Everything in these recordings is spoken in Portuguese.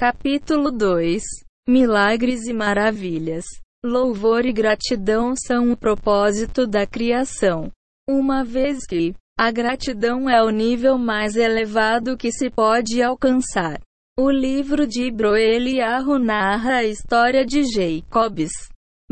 Capítulo 2 Milagres e maravilhas. Louvor e gratidão são o propósito da criação. Uma vez que a gratidão é o nível mais elevado que se pode alcançar. O livro de Ibro Eliyahu narra a história de Jacobs.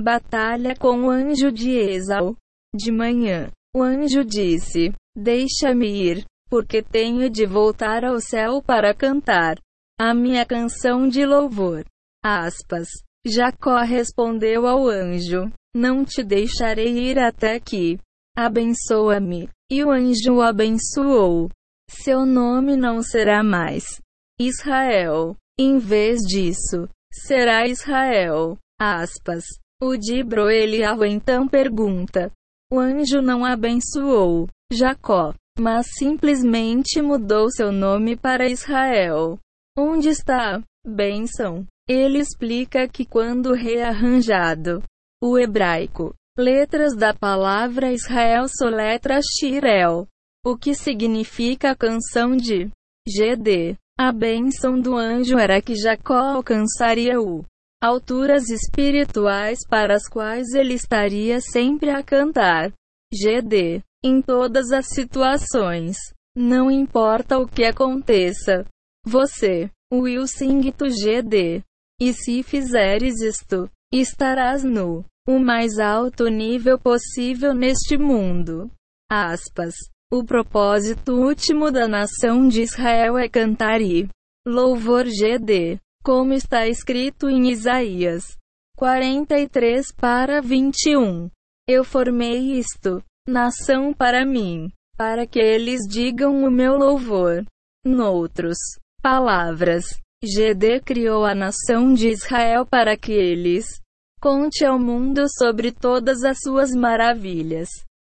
Batalha com o anjo de Esau. De manhã, o anjo disse: Deixa-me ir, porque tenho de voltar ao céu para cantar a minha canção de louvor. Aspas. Jacó respondeu ao anjo: Não te deixarei ir até aqui. Abençoa-me. E o anjo o abençoou. Seu nome não será mais Israel. Em vez disso, será Israel. Aspas. O Dibro Eliahu então pergunta: O anjo não abençoou Jacó, mas simplesmente mudou seu nome para Israel. Onde está? Bênção. Ele explica que quando rearranjado, o hebraico, letras da palavra Israel soletra Shirel, o que significa canção de GD. A bênção do anjo era que Jacó alcançaria o alturas espirituais para as quais ele estaria sempre a cantar. GD. Em todas as situações. Não importa o que aconteça. Você, will sing to GD. E se fizeres isto, estarás no o mais alto nível possível neste mundo. Aspas. O propósito último da nação de Israel é cantar e louvor GD, como está escrito em Isaías 43 para 21. Eu formei isto, nação para mim, para que eles digam o meu louvor. Noutros palavras, GD criou a nação de Israel para que eles conte ao mundo sobre todas as suas maravilhas.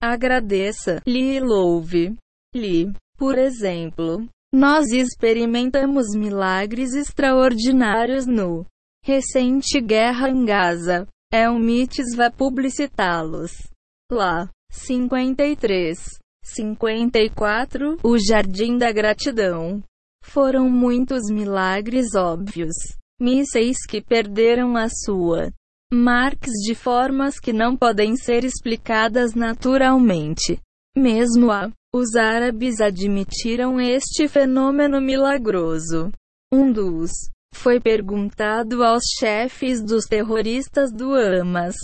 Agradeça-lhe e louve-lhe. Por exemplo, nós experimentamos milagres extraordinários no recente guerra em Gaza. É um publicitá-los. Lá, 53, 54, o Jardim da Gratidão. Foram muitos milagres óbvios. Mísseis que perderam a sua marques de formas que não podem ser explicadas naturalmente. Mesmo a, os árabes admitiram este fenômeno milagroso. Um dos foi perguntado aos chefes dos terroristas do Hamas,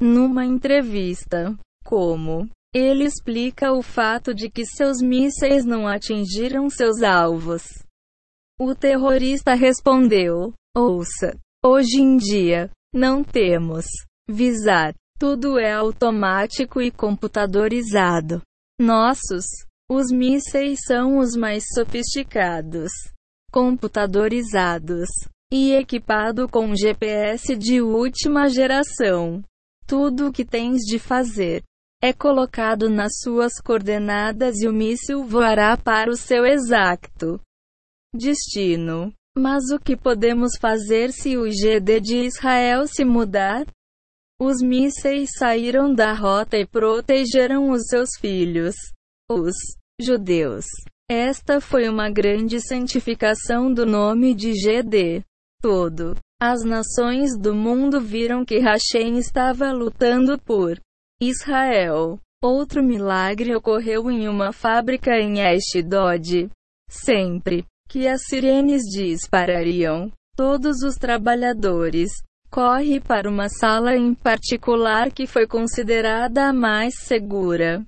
numa entrevista, como ele explica o fato de que seus mísseis não atingiram seus alvos. O terrorista respondeu: Ouça, hoje em dia, não temos visar. Tudo é automático e computadorizado. Nossos, os mísseis são os mais sofisticados, computadorizados e equipado com GPS de última geração. Tudo o que tens de fazer é colocado nas suas coordenadas e o míssil voará para o seu exato destino. Mas o que podemos fazer se o GD de Israel se mudar? Os mísseis saíram da rota e protegeram os seus filhos, os judeus. Esta foi uma grande santificação do nome de GD. Todo. As nações do mundo viram que Hashem estava lutando por Israel. Outro milagre ocorreu em uma fábrica em Ashdod. Sempre que as sirenes disparariam, todos os trabalhadores corre para uma sala em particular que foi considerada a mais segura.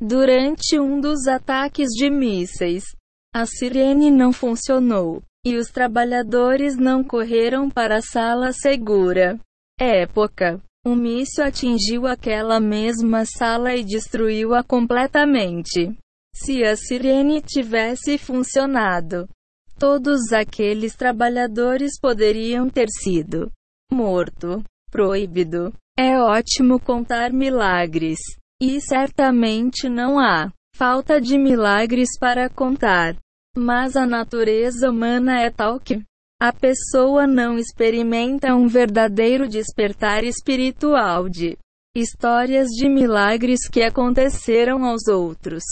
Durante um dos ataques de mísseis, a sirene não funcionou e os trabalhadores não correram para a sala segura. Época um míssil atingiu aquela mesma sala e destruiu-a completamente. Se a sirene tivesse funcionado, todos aqueles trabalhadores poderiam ter sido morto. Proibido. É ótimo contar milagres. E certamente não há falta de milagres para contar. Mas a natureza humana é tal que a pessoa não experimenta um verdadeiro despertar espiritual de histórias de milagres que aconteceram aos outros.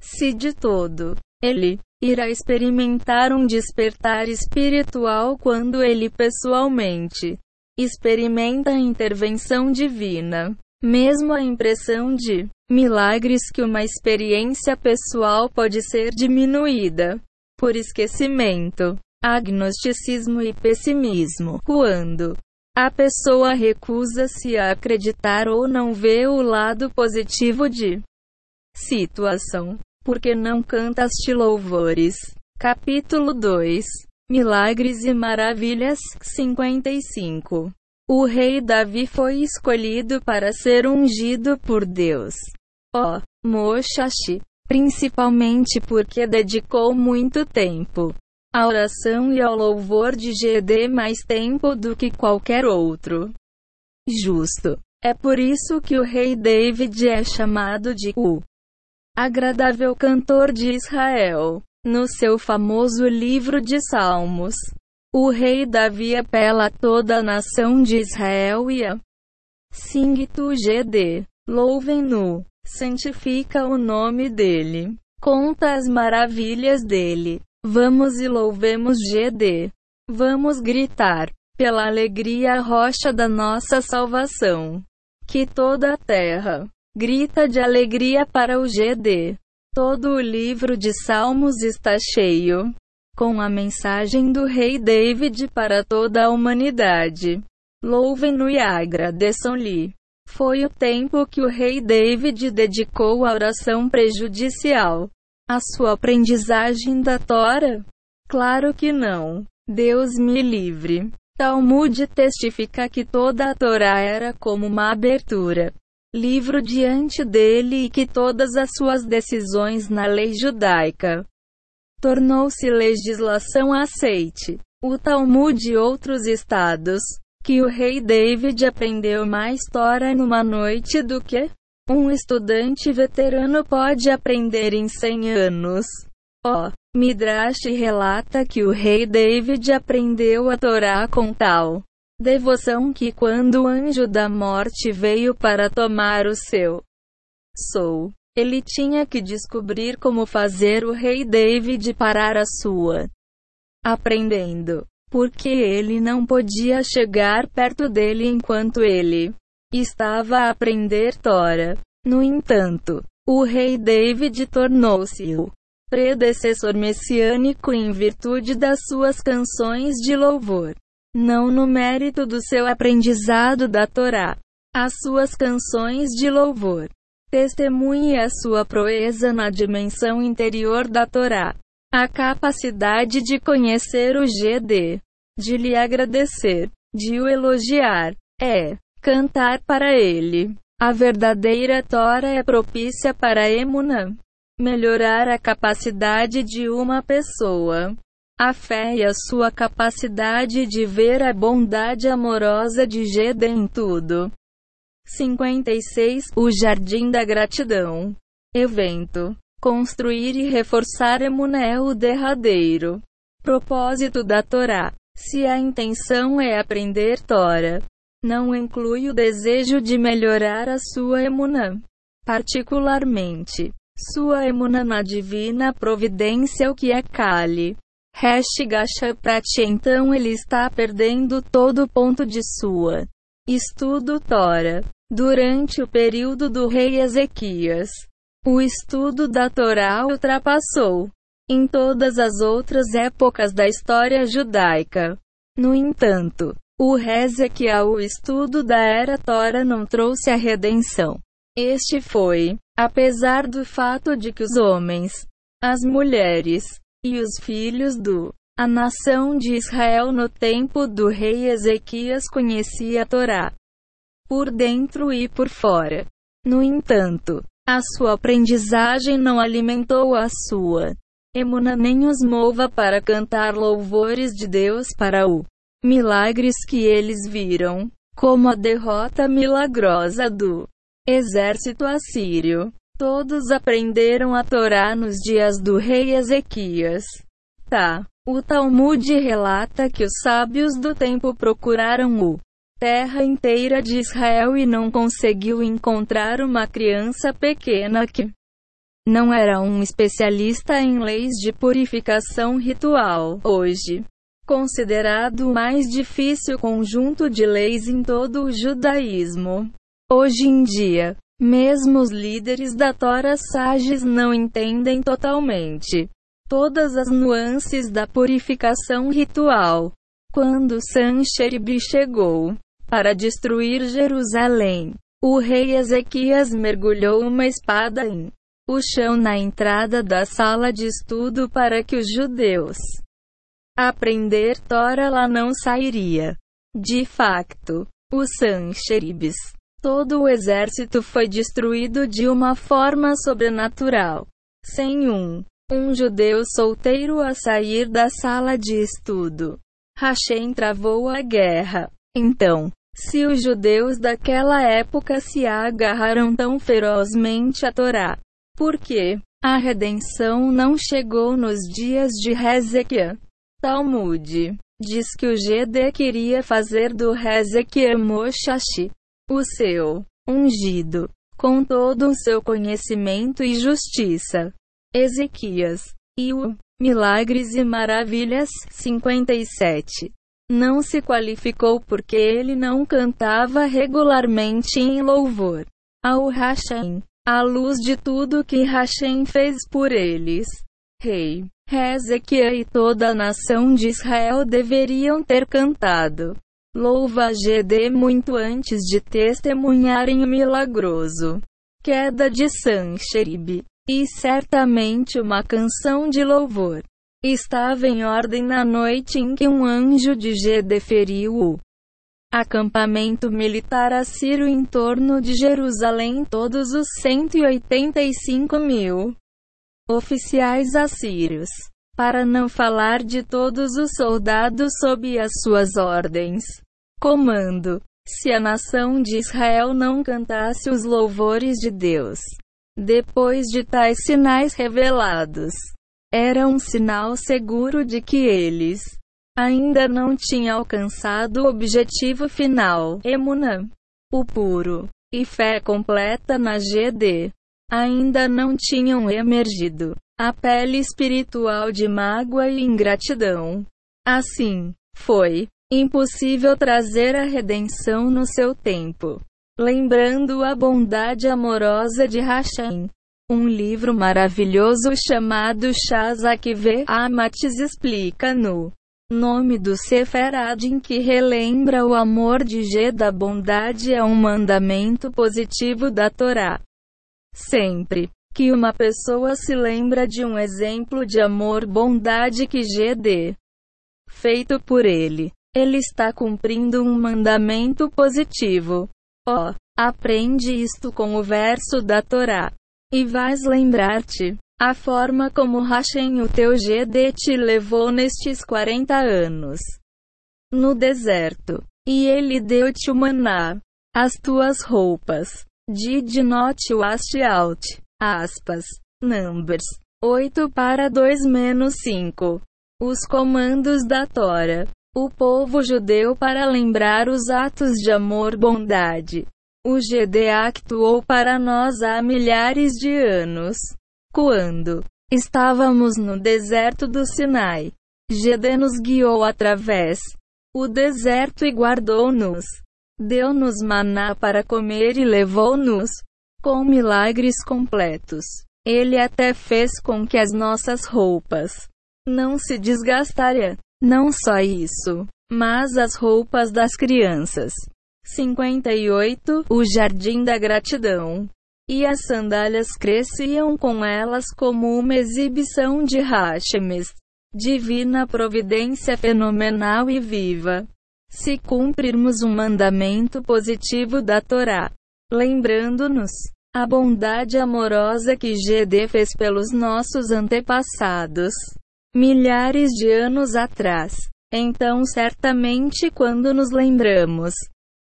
Se de todo ele irá experimentar um despertar espiritual quando ele pessoalmente experimenta a intervenção divina. Mesmo a impressão de milagres que uma experiência pessoal pode ser diminuída por esquecimento, agnosticismo e pessimismo. Quando a pessoa recusa-se a acreditar ou não vê o lado positivo de situação, porque não cantaste louvores. Capítulo 2 Milagres e Maravilhas 55 O rei Davi foi escolhido para ser ungido por Deus. Ó, oh, Mochachi, principalmente porque dedicou muito tempo à oração e ao louvor de GD mais tempo do que qualquer outro. Justo. É por isso que o rei David é chamado de o agradável cantor de Israel. No seu famoso livro de Salmos, o rei Davi apela a toda a nação de Israel e a Sing tu GD, louvem-no, santifica o nome dele, conta as maravilhas dele. Vamos e louvemos GD. Vamos gritar, pela alegria rocha da nossa salvação. Que toda a terra grita de alegria para o GD. Todo o livro de Salmos está cheio com a mensagem do rei David para toda a humanidade. Louvem-no e agradeçam-lhe. Foi o tempo que o rei David dedicou à oração prejudicial. A sua aprendizagem da Tora? Claro que não. Deus me livre. Talmud testifica que toda a Torá era como uma abertura livro diante dele e que todas as suas decisões na lei judaica tornou-se legislação aceite. O Talmud e outros estados que o rei David aprendeu mais Torah numa noite do que um estudante veterano pode aprender em 100 anos. O oh, Midrash relata que o rei David aprendeu a Torá com tal devoção que quando o anjo da morte veio para tomar o seu sou, ele tinha que descobrir como fazer o rei David parar a sua aprendendo, porque ele não podia chegar perto dele enquanto ele estava a aprender Tora. No entanto, o rei David tornou-se o predecessor messiânico em virtude das suas canções de louvor não no mérito do seu aprendizado da Torá. As suas canções de louvor. Testemunhe a sua proeza na dimensão interior da Torá. A capacidade de conhecer o GD, de lhe agradecer, de o elogiar, é cantar para ele. A verdadeira Tora é propícia para Emunã. Melhorar a capacidade de uma pessoa a fé e a sua capacidade de ver a bondade amorosa de Geda em tudo. 56. O Jardim da Gratidão. Evento. Construir e reforçar Emuné o derradeiro. Propósito da Torá. Se a intenção é aprender Tora, não inclui o desejo de melhorar a sua emunã. Particularmente, sua emunã na divina providência o que é Kali. Gacha Prati então ele está perdendo todo o ponto de sua estudo Tora. Durante o período do rei Ezequias, o estudo da Torá ultrapassou em todas as outras épocas da história judaica. No entanto, o Ezequiel, o estudo da era Tora não trouxe a redenção. Este foi, apesar do fato de que os homens, as mulheres, e os filhos do a nação de Israel no tempo do rei Ezequias conhecia a Torá por dentro e por fora. No entanto, a sua aprendizagem não alimentou a sua emuna nem os mova para cantar louvores de Deus para o milagres que eles viram, como a derrota milagrosa do exército assírio. Todos aprenderam a Torá nos dias do rei Ezequias. Tá. O Talmud relata que os sábios do tempo procuraram o terra inteira de Israel e não conseguiu encontrar uma criança pequena que não era um especialista em leis de purificação ritual. Hoje, considerado o mais difícil conjunto de leis em todo o judaísmo. Hoje em dia, mesmo os líderes da Torá sages não entendem totalmente todas as nuances da purificação ritual. Quando Sancherib chegou para destruir Jerusalém, o rei Ezequias mergulhou uma espada em o chão na entrada da sala de estudo para que os judeus aprender Tora lá não sairia. De facto, os Sancheribes, todo o exército foi destruído de uma forma sobrenatural, sem um um judeu solteiro a sair da sala de estudo. Hashem travou a guerra. Então, se os judeus daquela época se agarraram tão ferozmente à Torá, por que a redenção não chegou nos dias de Hezequiah? Talmud diz que o GD queria fazer do Hezequiah Moshashi, o seu ungido, com todo o seu conhecimento e justiça. Ezequias. E o Milagres e Maravilhas 57. Não se qualificou porque ele não cantava regularmente em louvor ao Hashem, à luz de tudo que Hashem fez por eles. Rei Ezequiel e toda a nação de Israel deveriam ter cantado. Louva GD muito antes de testemunharem o milagroso. Queda de Sancherib. E certamente uma canção de louvor. Estava em ordem na noite em que um anjo de G deferiu o acampamento militar assírio em torno de Jerusalém todos os 185 mil oficiais assírios, para não falar de todos os soldados sob as suas ordens. Comando. Se a nação de Israel não cantasse os louvores de Deus, depois de tais sinais revelados, era um sinal seguro de que eles ainda não tinham alcançado o objetivo final, Emuna, o puro, e fé completa na GD. Ainda não tinham emergido a pele espiritual de mágoa e ingratidão. Assim, foi impossível trazer a redenção no seu tempo lembrando a bondade amorosa de Hashem. Um livro maravilhoso chamado Shazakve Amatis explica no nome do Seferadin que relembra o amor de G da bondade é um mandamento positivo da Torá. Sempre que uma pessoa se lembra de um exemplo de amor bondade que G dê feito por ele, ele está cumprindo um mandamento positivo. Ó, oh, aprende isto com o verso da Torá. E vais lembrar-te a forma como Hashem, o teu GD, te levou nestes 40 anos no deserto. E ele deu-te o maná, as tuas roupas. Did not wash out. Aspas. Numbers. 8 para 2 menos 5. Os comandos da Tora o povo judeu para lembrar os atos de amor-bondade. O GD actuou para nós há milhares de anos. Quando estávamos no deserto do Sinai, GD nos guiou através o deserto e guardou-nos. Deu-nos maná para comer e levou-nos com milagres completos. Ele até fez com que as nossas roupas não se desgastaram. Não só isso, mas as roupas das crianças. 58. O Jardim da Gratidão. E as sandálias cresciam com elas como uma exibição de Hashemes. Divina providência fenomenal e viva. Se cumprirmos um mandamento positivo da Torá, lembrando-nos a bondade amorosa que GD fez pelos nossos antepassados milhares de anos atrás. Então, certamente, quando nos lembramos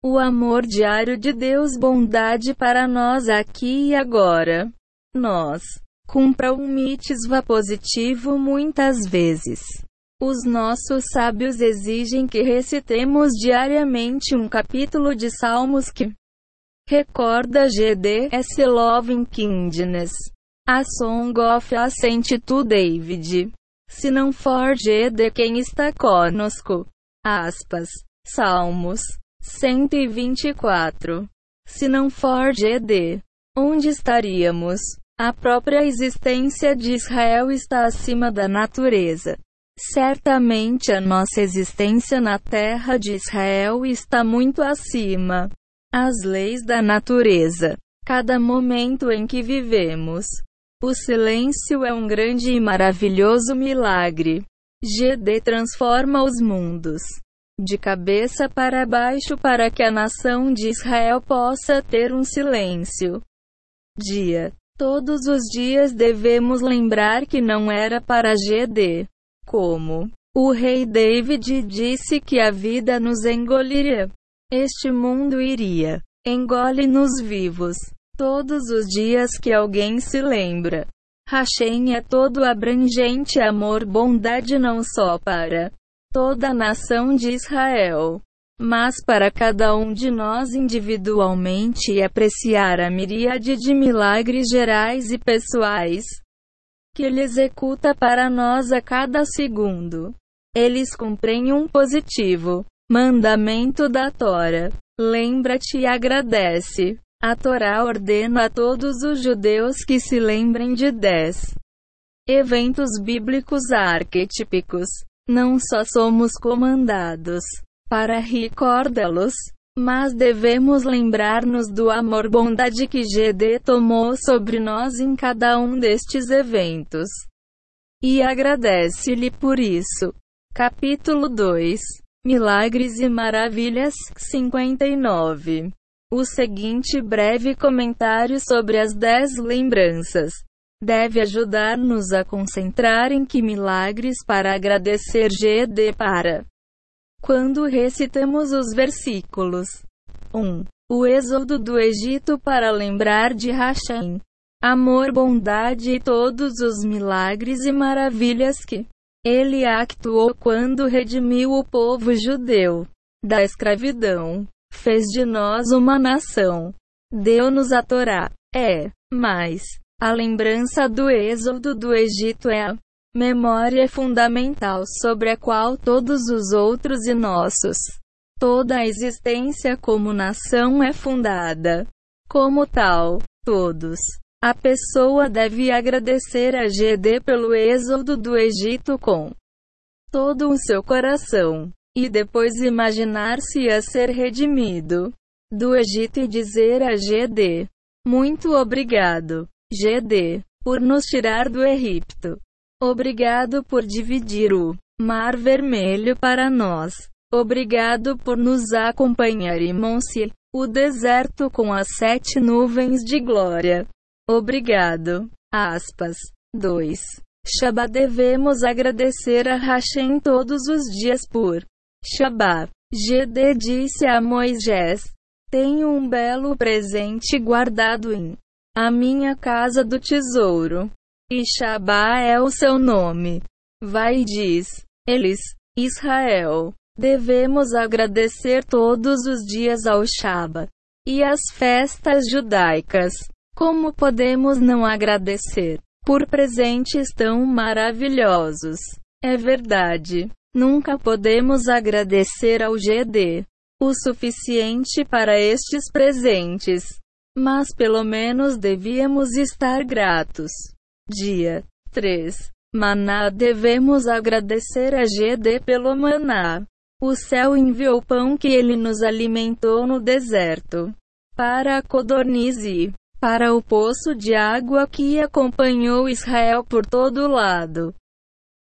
o amor diário de Deus, bondade para nós aqui e agora, nós cumpra um mitzvah positivo muitas vezes. Os nossos sábios exigem que recitemos diariamente um capítulo de Salmos que recorda GD S. Loving Kindness A Song of Ascent to David. Se não for GD quem está conosco. Aspas. Salmos 124. Se não for GD, onde estaríamos? A própria existência de Israel está acima da natureza. Certamente a nossa existência na terra de Israel está muito acima. As leis da natureza. Cada momento em que vivemos. O silêncio é um grande e maravilhoso milagre. GD transforma os mundos de cabeça para baixo para que a nação de Israel possa ter um silêncio. Dia. Todos os dias devemos lembrar que não era para GD. Como o rei David disse que a vida nos engoliria. Este mundo iria engole-nos vivos. Todos os dias que alguém se lembra. Hashem é todo abrangente amor bondade não só para toda a nação de Israel, mas para cada um de nós individualmente e apreciar a miríade de milagres gerais e pessoais que Ele executa para nós a cada segundo. Eles cumprem um positivo mandamento da Tora. Lembra-te e agradece. A Torá ordena a todos os judeus que se lembrem de dez eventos bíblicos arquetípicos não só somos comandados para recordá-los, mas devemos lembrar-nos do amor-bondade que GD tomou sobre nós em cada um destes eventos. E agradece-lhe por isso. Capítulo 2 Milagres e Maravilhas 59 O seguinte breve comentário sobre as dez lembranças deve ajudar-nos a concentrar em que milagres para agradecer GD para. Quando recitamos os versículos 1. O êxodo do Egito para lembrar de Hashem. Amor, bondade e todos os milagres e maravilhas que ele actuou quando redimiu o povo judeu da escravidão. Fez de nós uma nação. Deu-nos a Torá. É, mas a lembrança do êxodo do Egito é a memória fundamental sobre a qual todos os outros e nossos, toda a existência como nação é fundada. Como tal, todos, a pessoa deve agradecer a GD pelo êxodo do Egito com todo o seu coração, e depois imaginar-se a ser redimido do Egito e dizer a GD: Muito obrigado. GD, por nos tirar do Egito. Obrigado por dividir o Mar Vermelho para nós. Obrigado por nos acompanhar em Monse, o deserto com as sete nuvens de glória. Obrigado. Aspas. 2. Shabá devemos agradecer a Hashem todos os dias por Shabá. GD disse a Moisés: Tenho um belo presente guardado em a minha casa do tesouro. E Shabá é o seu nome. Vai diz, eles, Israel, devemos agradecer todos os dias ao Shaba e às festas judaicas. Como podemos não agradecer por presentes tão maravilhosos? É verdade. Nunca podemos agradecer ao GD o suficiente para estes presentes. Mas pelo menos devíamos estar gratos. Dia 3. Maná devemos agradecer a GD pelo maná. O céu enviou pão que ele nos alimentou no deserto. Para a codornize, para o poço de água que acompanhou Israel por todo lado.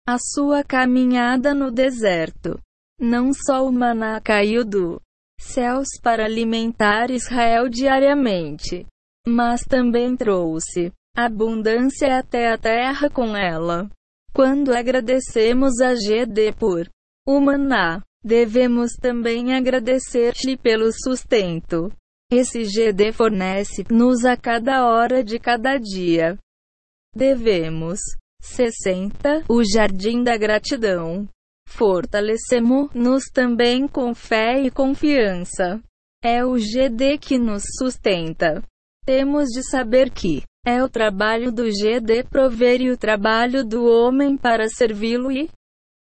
A sua caminhada no deserto. Não só o maná caiu do céus para alimentar Israel diariamente, mas também trouxe abundância até a terra com ela. Quando agradecemos a GD por o maná, devemos também agradecer-lhe pelo sustento. Esse GD fornece-nos a cada hora de cada dia. Devemos 60. O Jardim da Gratidão. Fortalecemos-nos também com fé e confiança. É o GD que nos sustenta. Temos de saber que É o trabalho do GD prover e o trabalho do homem para servi-lo e,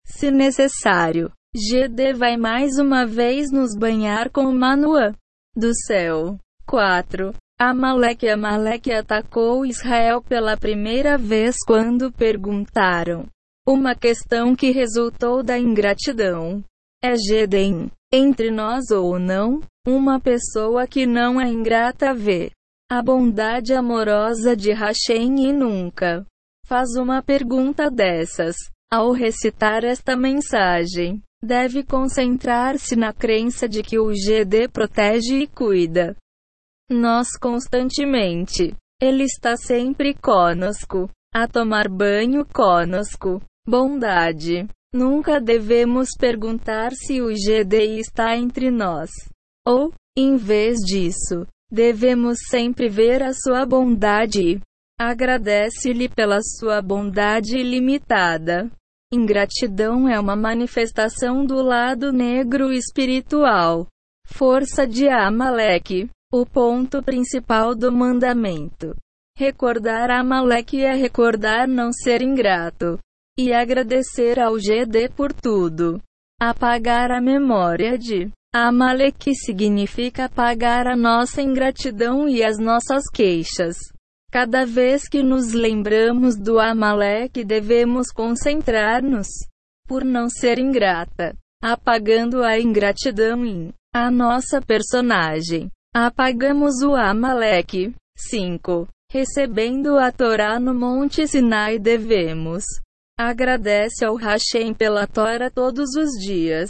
se necessário, GD vai mais uma vez nos banhar com o Manoa do céu. 4. Amaleque Amaleque atacou Israel pela primeira vez quando perguntaram. Uma questão que resultou da ingratidão. É Gedem, entre nós ou não, uma pessoa que não é ingrata vê a bondade amorosa de Hashem e nunca faz uma pergunta dessas. Ao recitar esta mensagem, deve concentrar-se na crença de que o GD protege e cuida nós constantemente. Ele está sempre conosco, a tomar banho conosco. Bondade. Nunca devemos perguntar se o GD está entre nós. Ou, em vez disso, devemos sempre ver a sua bondade agradece-lhe pela sua bondade ilimitada. Ingratidão é uma manifestação do lado negro espiritual. Força de Amaleque. O ponto principal do mandamento. Recordar Amaleque é recordar não ser ingrato. E agradecer ao GD por tudo. Apagar a memória de Amaleque significa apagar a nossa ingratidão e as nossas queixas. Cada vez que nos lembramos do Amaleque, devemos concentrar-nos por não ser ingrata, apagando a ingratidão em a nossa personagem. Apagamos o Amaleque. 5. Recebendo a Torá no Monte Sinai devemos agradece ao Hashem pela Torá todos os dias.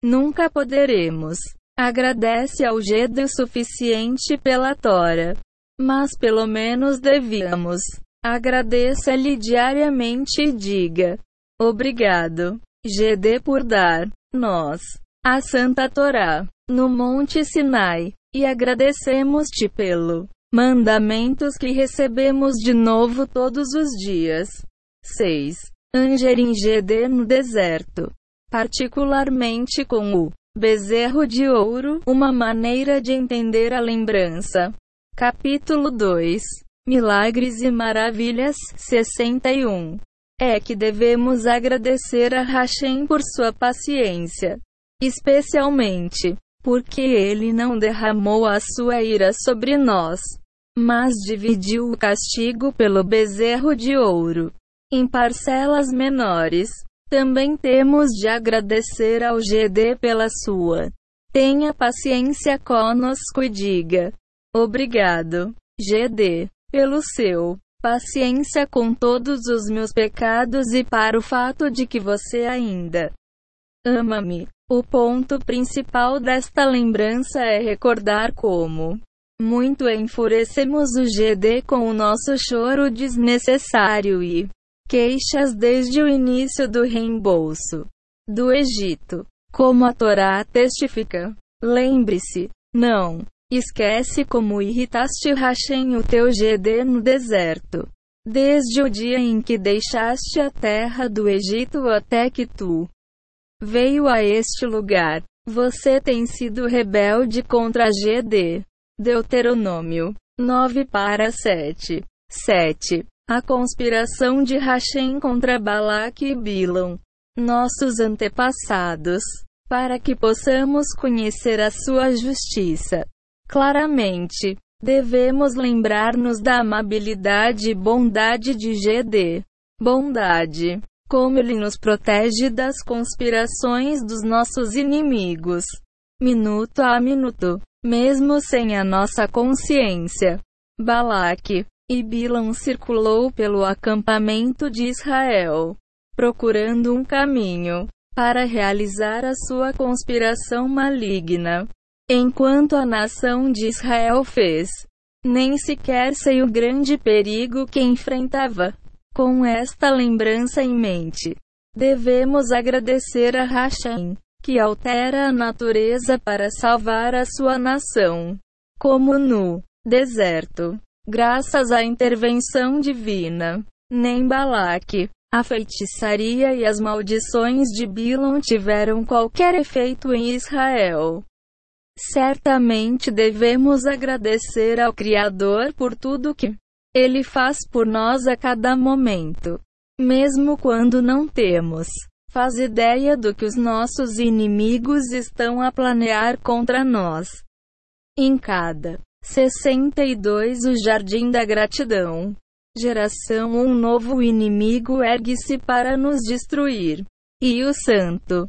Nunca poderemos. Agradece ao Ged o suficiente pela Torá mas pelo menos devíamos. Agradeça-lhe diariamente e diga: Obrigado, GD, por dar nós a Santa Torá no Monte Sinai, e agradecemos-te pelo mandamentos que recebemos de novo todos os dias. 6. Angerim GD no deserto, particularmente com o bezerro de ouro, uma maneira de entender a lembrança. Capítulo 2 Milagres e Maravilhas 61 É que devemos agradecer a Hashem por sua paciência, especialmente porque ele não derramou a sua ira sobre nós, mas dividiu o castigo pelo bezerro de ouro em parcelas menores. Também temos de agradecer ao GD pela sua. Tenha paciência conosco e diga: Obrigado, GD, pelo seu paciência com todos os meus pecados e para o fato de que você ainda ama-me. O ponto principal desta lembrança é recordar como muito enfurecemos o GD com o nosso choro desnecessário e queixas desde o início do reembolso do Egito. Como a Torá testifica. Lembre-se, não Esquece como irritaste Hashem o teu GD no deserto. Desde o dia em que deixaste a terra do Egito até que tu veio a este lugar. Você tem sido rebelde contra GD. Deuteronômio 9 para 7. 7. A conspiração de Hashem contra Balaque e Bilão. Nossos antepassados. Para que possamos conhecer a sua justiça. Claramente, devemos lembrar-nos da amabilidade e bondade de GD. Bondade. Como ele nos protege das conspirações dos nossos inimigos. Minuto a minuto. Mesmo sem a nossa consciência. Balaque e Bilam circulou pelo acampamento de Israel, procurando um caminho para realizar a sua conspiração maligna. Enquanto a nação de Israel fez, nem sequer sei o grande perigo que enfrentava. Com esta lembrança em mente, devemos agradecer a Hashem, que altera a natureza para salvar a sua nação, como no deserto, graças à intervenção divina. Nem Balaque, a feitiçaria e as maldições de Bilon tiveram qualquer efeito em Israel. Certamente devemos agradecer ao Criador por tudo que Ele faz por nós a cada momento. Mesmo quando não temos. Faz ideia do que os nossos inimigos estão a planear contra nós. Em cada 62 O Jardim da Gratidão. Geração Um novo inimigo ergue-se para nos destruir. E o Santo.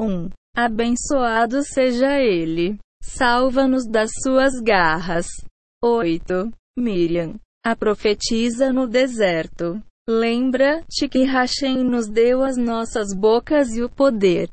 1. Um, abençoado seja ele. Salva-nos das suas garras. 8. Miriam. A profetiza no deserto. Lembra-te que Hashem nos deu as nossas bocas e o poder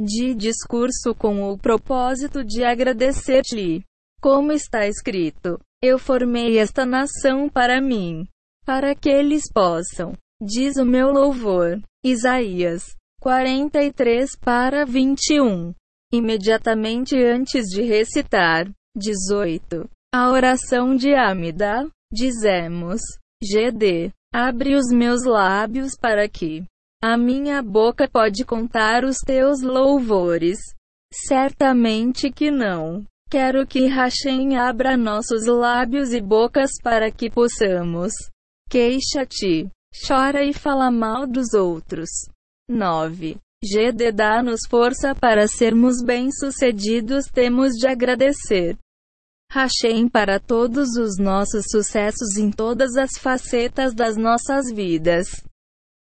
de discurso com o propósito de agradecer-te. Como está escrito: Eu formei esta nação para mim, para que eles possam, diz o meu louvor. Isaías 43 para 21. Imediatamente antes de recitar 18. A oração de Amida, dizemos: GD Abre os meus lábios para que a minha boca pode contar os teus louvores. Certamente que não. Quero que Hashem abra nossos lábios e bocas para que possamos. Queixa-te, chora e fala mal dos outros. 9. GD dá-nos força para sermos bem-sucedidos, temos de agradecer. Hashem para todos os nossos sucessos em todas as facetas das nossas vidas.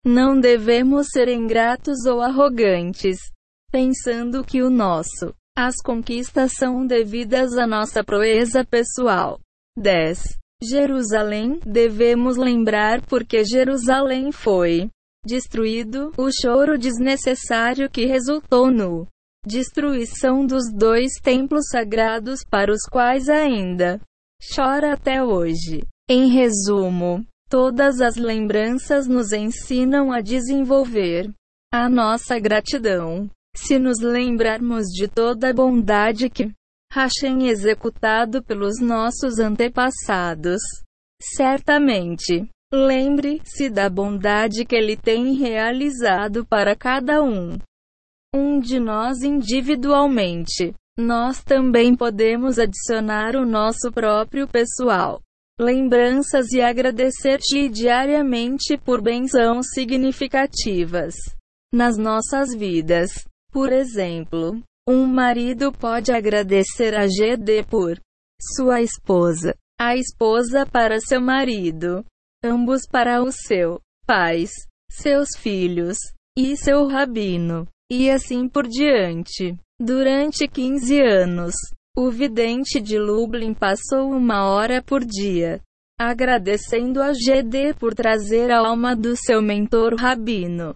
Não devemos ser ingratos ou arrogantes, pensando que o nosso, as conquistas são devidas à nossa proeza pessoal. 10. Jerusalém, devemos lembrar porque Jerusalém foi destruído, o choro desnecessário que resultou no destruição dos dois templos sagrados para os quais ainda chora até hoje. Em resumo, todas as lembranças nos ensinam a desenvolver a nossa gratidão. Se nos lembrarmos de toda a bondade que Hashem executado pelos nossos antepassados, certamente lembre-se da bondade que ele tem realizado para cada um um de nós individualmente. Nós também podemos adicionar o nosso próprio pessoal. Lembranças e agradecer-te diariamente por bênçãos significativas nas nossas vidas. Por exemplo, um marido pode agradecer a GD por sua esposa, a esposa para seu marido, ambos para o seu pais, seus filhos e seu rabino. E assim por diante. Durante 15 anos, o vidente de Lublin passou uma hora por dia, agradecendo a GD por trazer a alma do seu mentor rabino.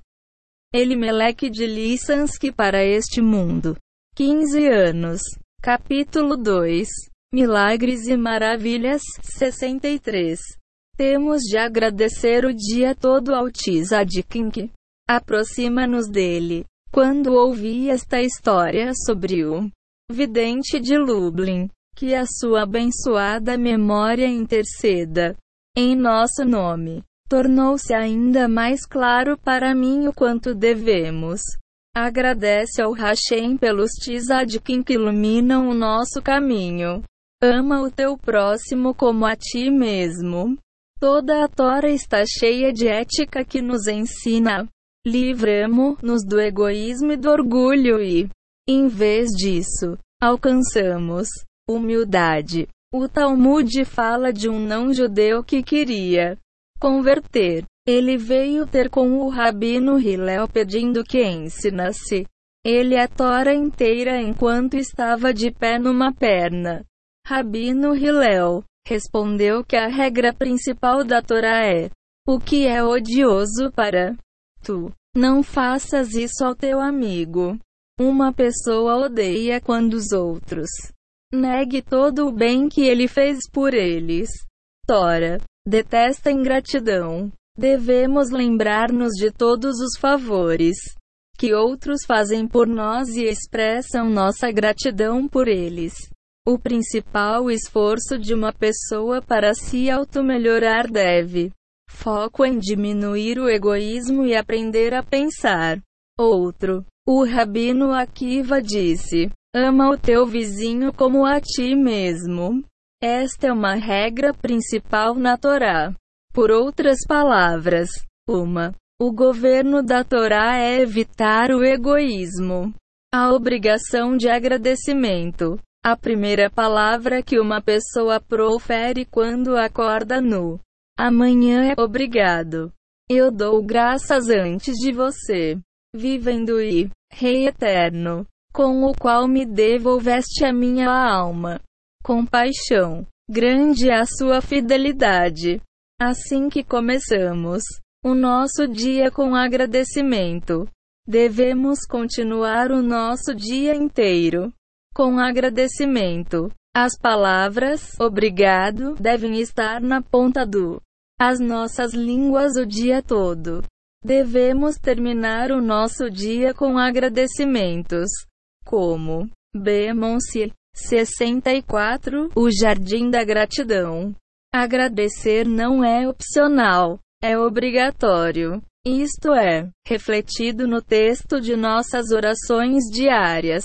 Elimelech de Lissansky para este mundo. 15 anos. Capítulo 2. Milagres e Maravilhas, 63. Temos de agradecer o dia todo ao Tzadkin aproxima-nos dele. Quando ouvi esta história sobre o vidente de Lublin, que a sua abençoada memória interceda em nosso nome, tornou-se ainda mais claro para mim o quanto devemos. Agradece ao Hashem pelos tzadkim que iluminam o nosso caminho. Ama o teu próximo como a ti mesmo. Toda a Tora está cheia de ética que nos ensina livramo-nos do egoísmo e do orgulho e, em vez disso, alcançamos humildade. O Talmud fala de um não-judeu que queria converter. Ele veio ter com o rabino Hillel pedindo que ensinasse ele a Tora inteira enquanto estava de pé numa perna. Rabino Hillel respondeu que a regra principal da Torá é o que é odioso para tu. Não faças isso ao teu amigo. Uma pessoa odeia quando os outros negue todo o bem que ele fez por eles. Tora detesta ingratidão. Devemos lembrar-nos de todos os favores que outros fazem por nós e expressam nossa gratidão por eles. O principal esforço de uma pessoa para se automelhorar deve Foco em diminuir o egoísmo e aprender a pensar. Outro. O rabino Akiva disse: Ama o teu vizinho como a ti mesmo. Esta é uma regra principal na Torá. Por outras palavras, uma. O governo da Torá é evitar o egoísmo. A obrigação de agradecimento. A primeira palavra que uma pessoa profere quando acorda no amanhã é obrigado. Eu dou graças antes de você, vivendo e Rei eterno, com o qual me devolveste a minha alma. Compaixão, grande é a sua fidelidade. Assim que começamos o nosso dia com agradecimento, devemos continuar o nosso dia inteiro com agradecimento. As palavras obrigado devem estar na ponta do as nossas línguas o dia todo. Devemos terminar o nosso dia com agradecimentos, como Bemonce 64, o Jardim da Gratidão. Agradecer não é opcional, é obrigatório. Isto é refletido no texto de nossas orações diárias.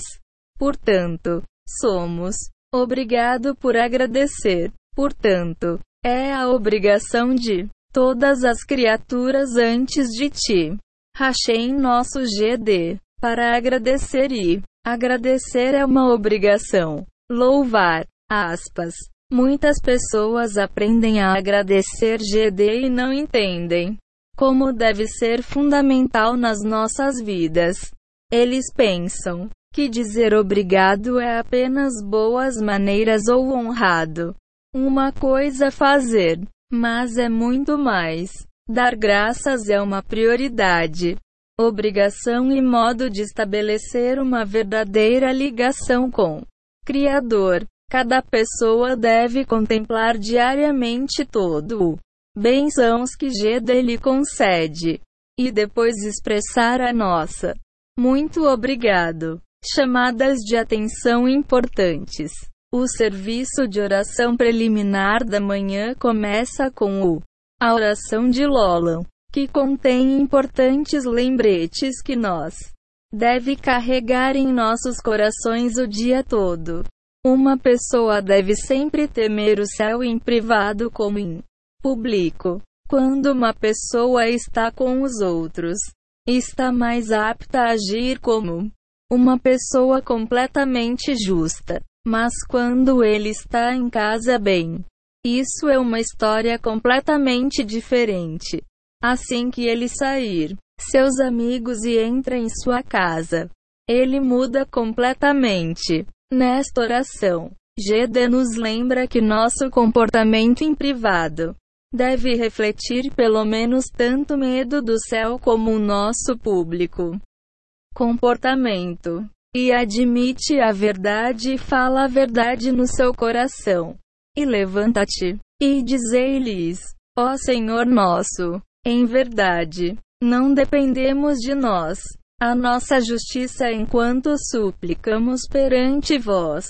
Portanto, somos obrigado por agradecer. Portanto, é a obrigação de todas as criaturas antes de ti. Rachei nosso GD para agradecer e agradecer é uma obrigação. Louvar, aspas. Muitas pessoas aprendem a agradecer GD e não entendem como deve ser fundamental nas nossas vidas. Eles pensam que dizer obrigado é apenas boas maneiras ou honrado. Uma coisa fazer, mas é muito mais. Dar graças é uma prioridade, obrigação e modo de estabelecer uma verdadeira ligação com Criador. Cada pessoa deve contemplar diariamente todo o bênçãos que Geda lhe concede e depois expressar a nossa muito obrigado chamadas de atenção importantes. O serviço de oração preliminar da manhã começa com o a oração de Lolan, que contém importantes lembretes que nós deve carregar em nossos corações o dia todo. Uma pessoa deve sempre temer o céu em privado como em público. Quando uma pessoa está com os outros, está mais apta a agir como uma pessoa completamente justa. Mas quando ele está em casa bem, isso é uma história completamente diferente. Assim que ele sair, seus amigos e entra em sua casa, ele muda completamente. Nesta oração, Gede nos lembra que nosso comportamento em privado deve refletir pelo menos tanto medo do céu como o nosso público comportamento. E admite a verdade e fala a verdade no seu coração. E levanta-te, e dizei-lhes: Ó Senhor nosso, em verdade, não dependemos de nós, a nossa justiça enquanto suplicamos perante vós.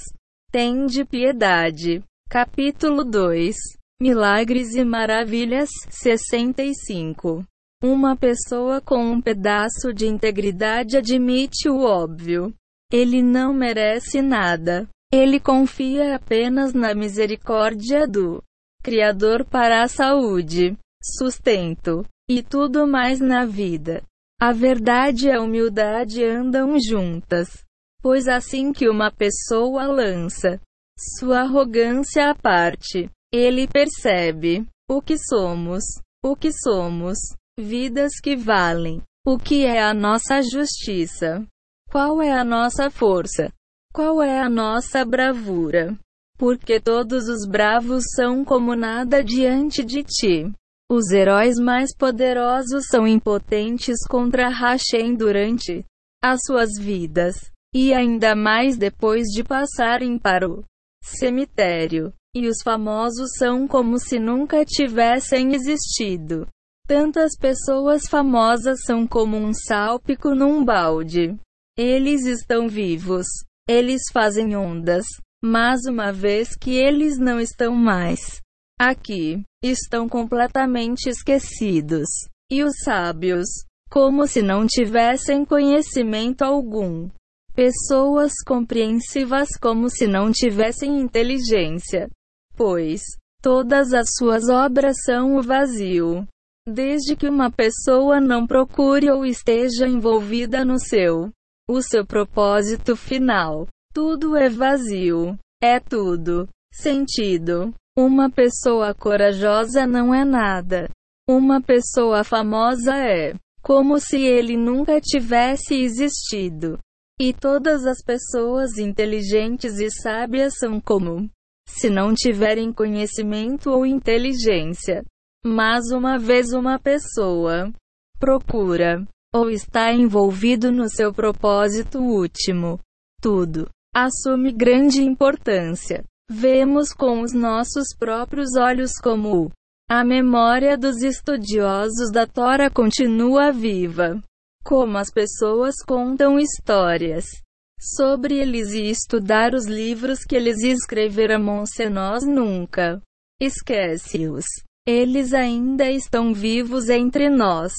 Tende piedade. Capítulo 2 Milagres e Maravilhas 65 uma pessoa com um pedaço de integridade admite o óbvio. Ele não merece nada. Ele confia apenas na misericórdia do Criador para a saúde, sustento e tudo mais na vida. A verdade e a humildade andam juntas. Pois assim que uma pessoa lança sua arrogância à parte, ele percebe o que somos, o que somos, Vidas que valem. O que é a nossa justiça? Qual é a nossa força? Qual é a nossa bravura? Porque todos os bravos são como nada diante de ti. Os heróis mais poderosos são impotentes contra Hashem durante as suas vidas, e ainda mais depois de passarem para o cemitério. E os famosos são como se nunca tivessem existido. Tantas pessoas famosas são como um sálpico num balde. Eles estão vivos. Eles fazem ondas. Mas uma vez que eles não estão mais aqui, estão completamente esquecidos. E os sábios, como se não tivessem conhecimento algum. Pessoas compreensivas como se não tivessem inteligência. pois todas as suas obras são o vazio. Desde que uma pessoa não procure ou esteja envolvida no seu, o seu propósito final, tudo é vazio. É tudo. Sentido. Uma pessoa corajosa não é nada. Uma pessoa famosa é como se ele nunca tivesse existido. E todas as pessoas inteligentes e sábias são como se não tiverem conhecimento ou inteligência. Mas uma vez uma pessoa procura ou está envolvido no seu propósito último, tudo assume grande importância. Vemos com os nossos próprios olhos como a memória dos estudiosos da Tora continua viva. Como as pessoas contam histórias sobre eles e estudar os livros que eles escreveram se nós nunca esquece-os. Eles ainda estão vivos entre nós.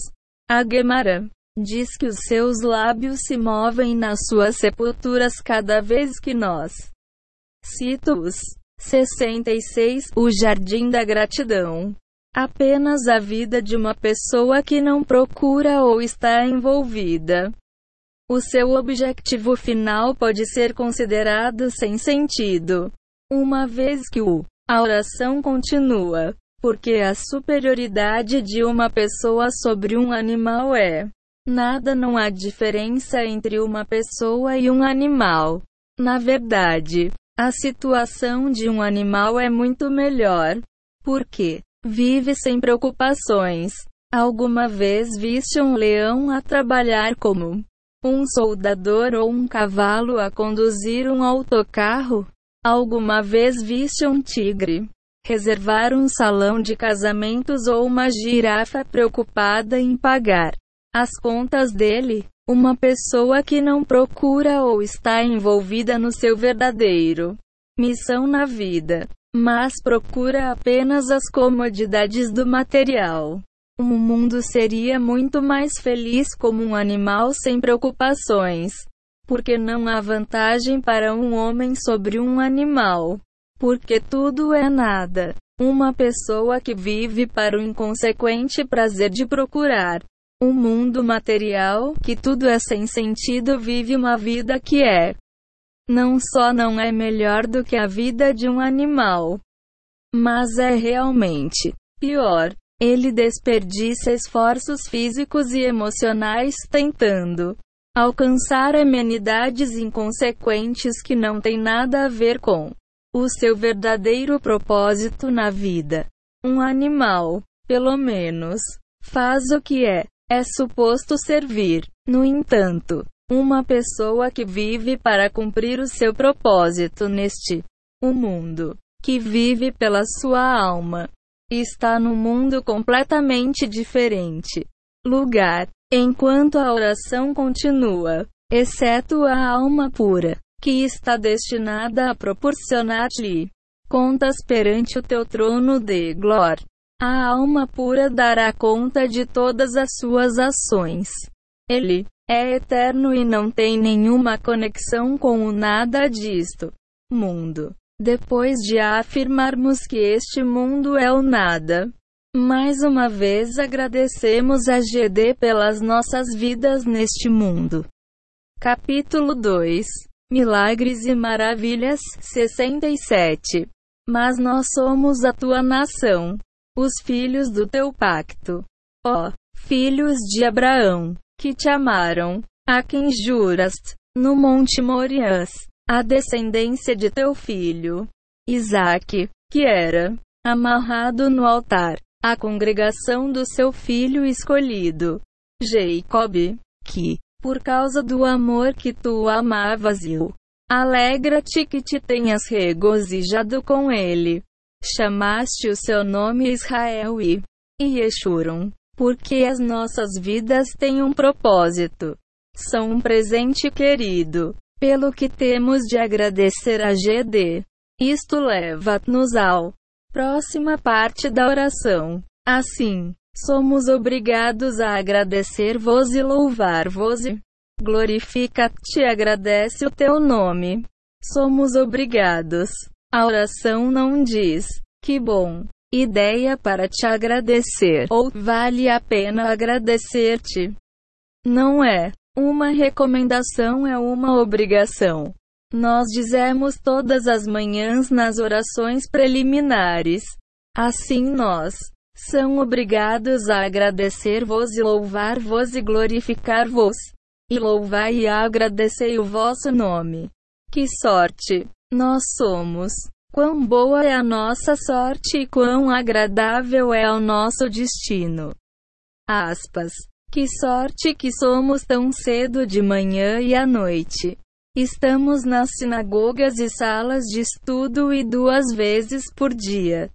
A Gemara diz que os seus lábios se movem nas suas sepulturas cada vez que nós cito-os. 66 O Jardim da Gratidão. Apenas a vida de uma pessoa que não procura ou está envolvida. O seu objetivo final pode ser considerado sem sentido, uma vez que o a oração continua, porque a superioridade de uma pessoa sobre um animal é Nada não há diferença entre uma pessoa e um animal. Na verdade, a situação de um animal é muito melhor. Porque vive sem preocupações. Alguma vez viste um leão a trabalhar como um soldador ou um cavalo a conduzir um autocarro? Alguma vez viste um tigre reservar um salão de casamentos ou uma girafa preocupada em pagar as contas dele. Uma pessoa que não procura ou está envolvida no seu verdadeiro missão na vida, mas procura apenas as comodidades do material. O mundo seria muito mais feliz como um animal sem preocupações. Porque não há vantagem para um homem sobre um animal. Porque tudo é nada. Uma pessoa que vive para o inconsequente prazer de procurar um mundo material, que tudo é sem sentido, vive uma vida que é não só não é melhor do que a vida de um animal, mas é realmente pior. Ele desperdiça esforços físicos e emocionais tentando alcançar amenidades inconsequentes que não têm nada a ver com o seu verdadeiro propósito na vida. Um animal, pelo menos, faz o que é é suposto servir. No entanto, uma pessoa que vive para cumprir o seu propósito neste o mundo, que vive pela sua alma, está num mundo completamente diferente. Lugar, enquanto a oração continua, exceto a alma pura, que está destinada a proporcionar-lhe contas perante o teu trono de glória. A alma pura dará conta de todas as suas ações. Ele é eterno e não tem nenhuma conexão com o nada disto. Mundo. Depois de afirmarmos que este mundo é o nada, mais uma vez agradecemos a GD pelas nossas vidas neste mundo. Capítulo 2 Milagres e Maravilhas 67 Mas nós somos a tua nação os filhos do teu pacto. Ó, filhos de Abraão, que te amaram, a quem juraste, no monte Morias, a descendência de teu filho, Isaque, que era amarrado no altar, a congregação do seu filho escolhido, Jacob, que, por causa do amor que tu amavas, alegra-te que te tenhas regozijado com ele. Chamaste o seu nome Israel e, e Yeshurun, porque as nossas vidas têm um propósito. São um presente querido, pelo que temos de agradecer a GD. Isto leva-nos ao próxima parte da oração. Assim, somos obrigados a agradecer-vos e louvar-vos e glorifica-te agradece o teu nome. Somos obrigados A oração não diz, que bom ideia para te agradecer, ou vale a pena agradecer-te. Não é uma recomendação, é uma obrigação. Nós dizemos todas as manhãs nas orações preliminares. Assim nós são obrigados a agradecer-vos e louvar-vos e glorificar-vos. E louvai e agradecei o vosso nome. Que sorte nós somos! Quão boa é a nossa sorte e quão agradável é o nosso destino. Aspas. Que sorte que somos tão cedo de manhã e à noite. Estamos nas sinagogas e salas de estudo e duas vezes por dia.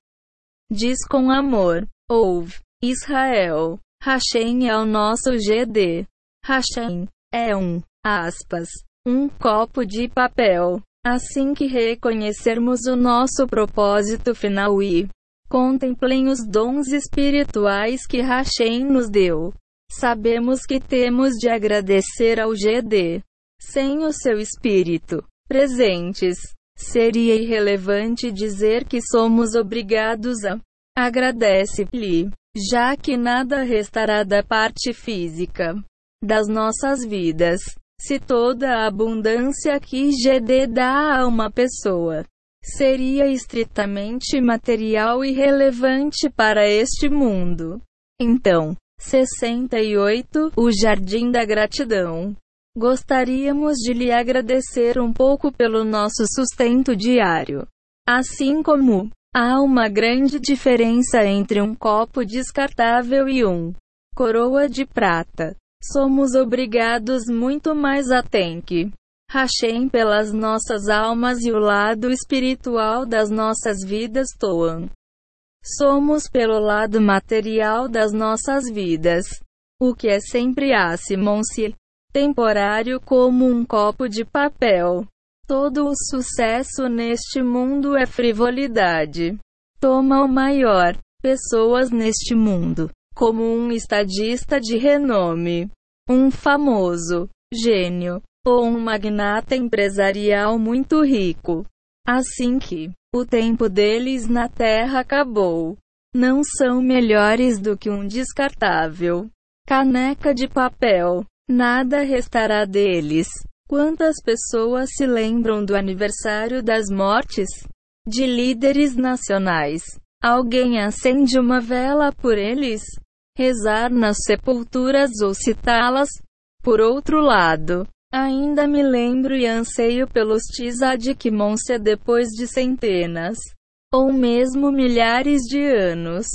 Diz com amor: Ouve, Israel. Hashem é o nosso GD. Hashem é um, aspas, um copo de papel. Assim que reconhecermos o nosso propósito final e contemplem os dons espirituais que Hashem nos deu, sabemos que temos de agradecer ao GD. Sem o seu espírito presentes, seria irrelevante dizer que somos obrigados a agradece-lhe, já que nada restará da parte física das nossas vidas. Se toda a abundância que GD dá a uma pessoa seria estritamente material e relevante para este mundo. Então, 68 O Jardim da Gratidão Gostaríamos de lhe agradecer um pouco pelo nosso sustento diário. Assim como há uma grande diferença entre um copo descartável e um coroa de prata, somos obrigados muito mais a Tenk. Hashem pelas nossas almas e o lado espiritual das nossas vidas Toan. Somos pelo lado material das nossas vidas. O que é sempre Asimon-se temporário como um copo de papel. Todo o sucesso neste mundo é frivolidade. Toma o maior pessoas neste mundo como um estadista de renome, um famoso gênio ou um magnata empresarial muito rico. Assim que o tempo deles na Terra acabou, não são melhores do que um descartável caneca de papel. Nada restará deles. Quantas pessoas se lembram do aniversário das mortes de líderes nacionais? Alguém acende uma vela por eles? Rezar nas sepulturas ou citá-las? Por outro lado, ainda me lembro e anseio pelos Tzaddik Monse depois de centenas ou mesmo milhares de anos.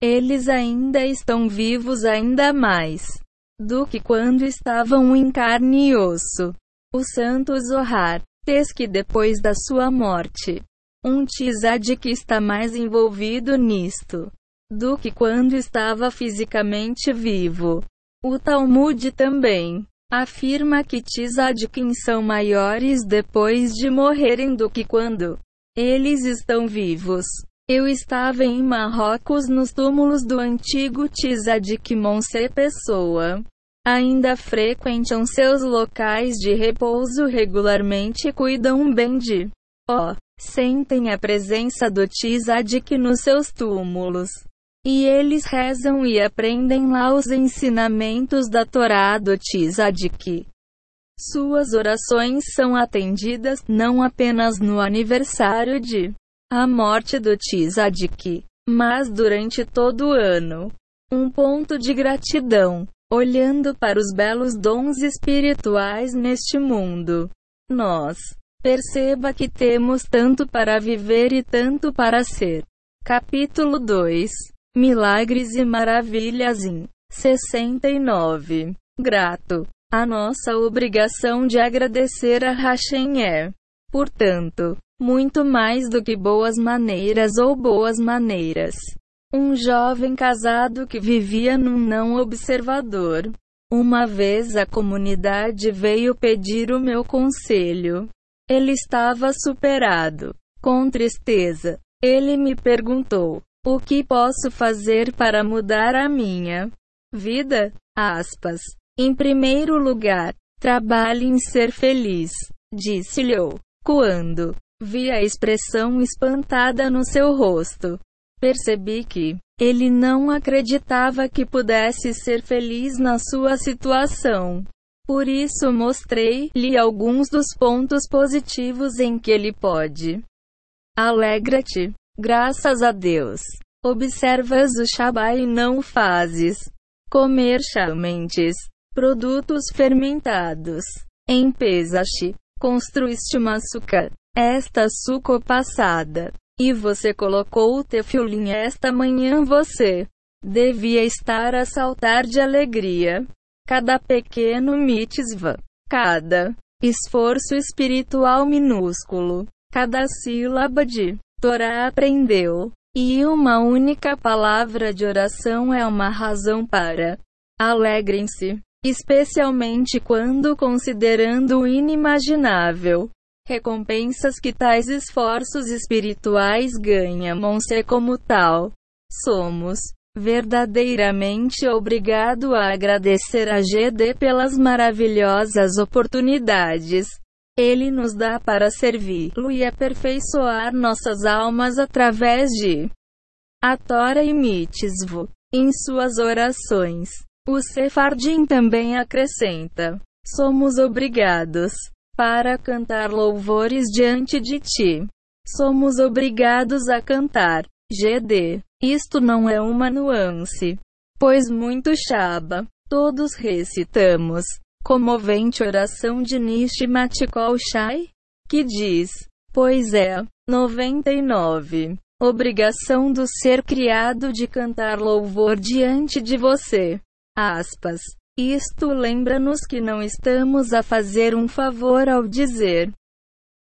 Eles ainda estão vivos ainda mais do que quando estavam em carne e osso. O santo Zohar, diz que depois da sua morte, um Tzadik está mais envolvido nisto do que quando estava fisicamente vivo. O Talmud também afirma que Tzadikim são maiores depois de morrerem do que quando eles estão vivos. Eu estava em Marrocos nos túmulos do antigo Tzadik Monse Pessoa. Ainda frequentam seus locais de repouso regularmente e cuidam bem de. Ó, oh, sentem a presença do Tzadik nos seus túmulos. E eles rezam e aprendem lá os ensinamentos da Torá do Tzadik. Suas orações são atendidas não apenas no aniversário de a morte do Tzadik, mas durante todo o ano. Um ponto de gratidão. Olhando para os belos dons espirituais neste mundo, nós perceba que temos tanto para viver e tanto para ser. Capítulo 2 Milagres e maravilhas em 69. Grato. A nossa obrigação de agradecer a Hashem é, portanto, muito mais do que boas maneiras ou boas maneiras. Um jovem casado que vivia num não observador. Uma vez a comunidade veio pedir o meu conselho. Ele estava superado. Com tristeza, ele me perguntou: O que posso fazer para mudar a minha vida? Aspas. Em primeiro lugar, trabalhe em ser feliz. Disse-lhe. Quando Vi a expressão espantada no seu rosto. Percebi que ele não acreditava que pudesse ser feliz na sua situação. Por isso mostrei-lhe alguns dos pontos positivos em que ele pode. Alegra-te. Graças a Deus. Observas o Shabá e não fazes. Comer chamentes. Produtos fermentados. Em Pesache. Construíste uma açúcar. Esta suco passada. E você colocou o tefilim esta manhã você. Devia estar a saltar de alegria. Cada pequeno mitzvah. Cada esforço espiritual minúsculo. Cada sílaba de Torá aprendeu. E uma única palavra de oração é uma razão para alegrem-se, especialmente quando considerando o inimaginável recompensas que tais esforços espirituais ganham-se como tal. Somos verdadeiramente obrigado a agradecer a GD pelas maravilhosas oportunidades ele nos dá para servi-lo e aperfeiçoar nossas almas através de a Tora e Mitzvot. Em suas orações, o Sefardim também acrescenta: Somos obrigados para cantar louvores diante de ti. Somos obrigados a cantar. GD. Isto não é uma nuance. Pois muito Shaba. Todos recitamos. Comovente oração de Nishmat Kol Shai? Que diz. Pois é. 99. Obrigação do ser criado de cantar louvor diante de você. Aspas. Isto lembra-nos que não estamos a fazer um favor ao dizer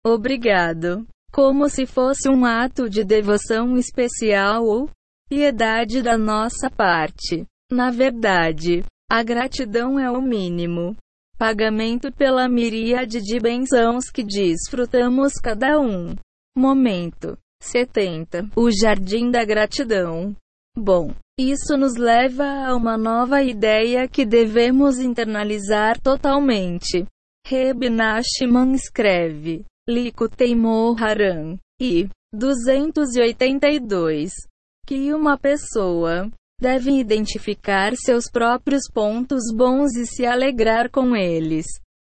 obrigado, como se fosse um ato de devoção especial ou piedade da nossa parte. Na verdade, a gratidão é o mínimo pagamento pela miríade de bênçãos que desfrutamos cada um. Momento 70. O Jardim da Gratidão. Bom, isso nos leva a uma nova ideia que devemos internalizar totalmente. Reb Nachman escreve, Likutei Moharan, e 282, que uma pessoa deve identificar seus próprios pontos bons e se alegrar com eles.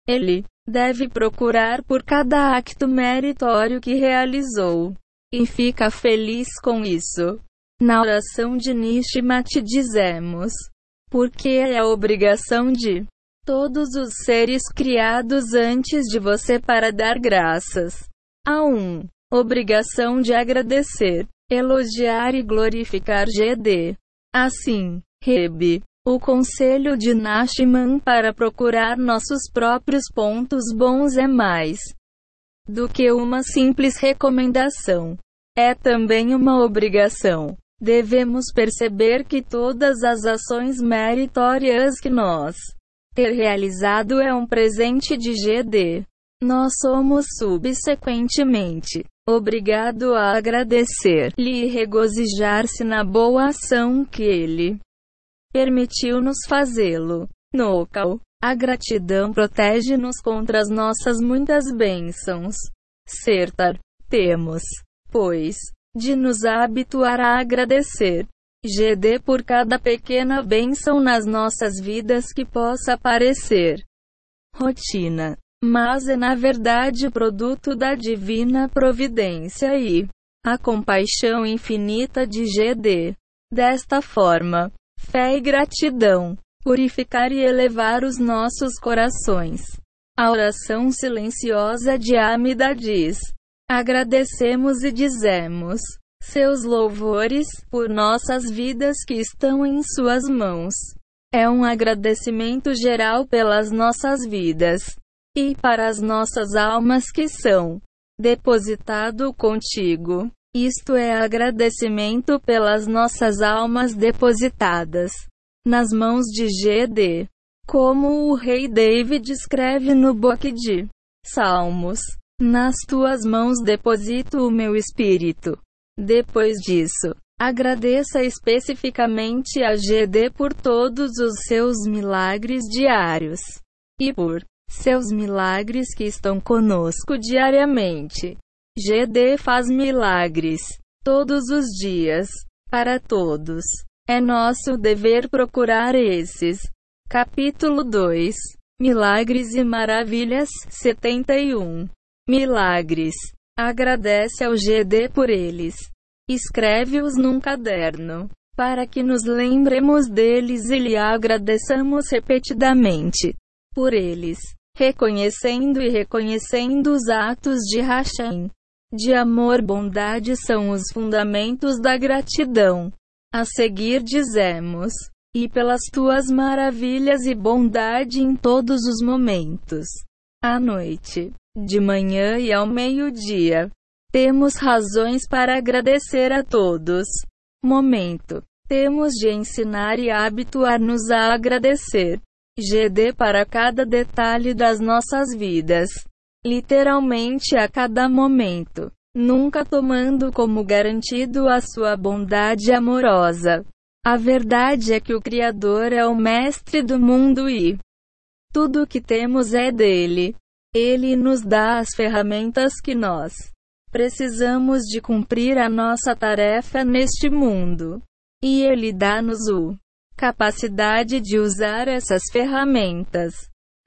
Ele deve procurar por cada acto meritório que realizou e fica feliz com isso. Na oração de Nishmat dizemos: porque é a obrigação de todos os seres criados antes de você para dar graças. A 1. Um, obrigação de agradecer, elogiar e glorificar GD. Assim, Rebe, o conselho de Nashman para procurar nossos próprios pontos bons é mais do que uma simples recomendação. É também uma obrigação. Devemos perceber que todas as ações meritórias que nós ter realizado é um presente de GD. Nós somos subsequentemente obrigado a agradecer-lhe e regozijar-se na boa ação que ele permitiu-nos fazê-lo. Nocal. A gratidão protege-nos contra as nossas muitas bênçãos. Certar. Temos, pois, de nos habituar a agradecer. GD por cada pequena bênção nas nossas vidas que possa aparecer. Rotina. Mas é na verdade produto da divina providência e a compaixão infinita de GD. Desta forma, fé e gratidão purificar e elevar os nossos corações. A oração silenciosa de Amida diz: Agradecemos e dizemos seus louvores por nossas vidas que estão em Suas mãos. É um agradecimento geral pelas nossas vidas e para as nossas almas que são depositado contigo. Isto é agradecimento pelas nossas almas depositadas nas mãos de GD. Como o rei David escreve no book de Salmos. Nas tuas mãos deposito o meu espírito. Depois disso, agradeça especificamente a GD por todos os seus milagres diários e por seus milagres que estão conosco diariamente. GD faz milagres todos os dias, para todos. É nosso dever procurar esses. Capítulo 2 Milagres e Maravilhas 71 Milagres. Agradece ao GD por eles. Escreve-os num caderno, para que nos lembremos deles e lhe agradeçamos repetidamente por eles, reconhecendo e reconhecendo os atos de Hashem de amor bondade são os fundamentos da gratidão. A seguir dizemos: E pelas tuas maravilhas e bondade em todos os momentos. À noite, de manhã e ao meio-dia. Temos razões para agradecer a todos. Momento. Temos de ensinar e habituar-nos a agradecer. GD para cada detalhe das nossas vidas literalmente a cada momento, nunca tomando como garantido a sua bondade amorosa. A verdade é que o Criador é o mestre do mundo e tudo o que temos é dele. Ele nos dá as ferramentas que nós precisamos de cumprir a nossa tarefa neste mundo. E ele dá-nos o capacidade de usar essas ferramentas.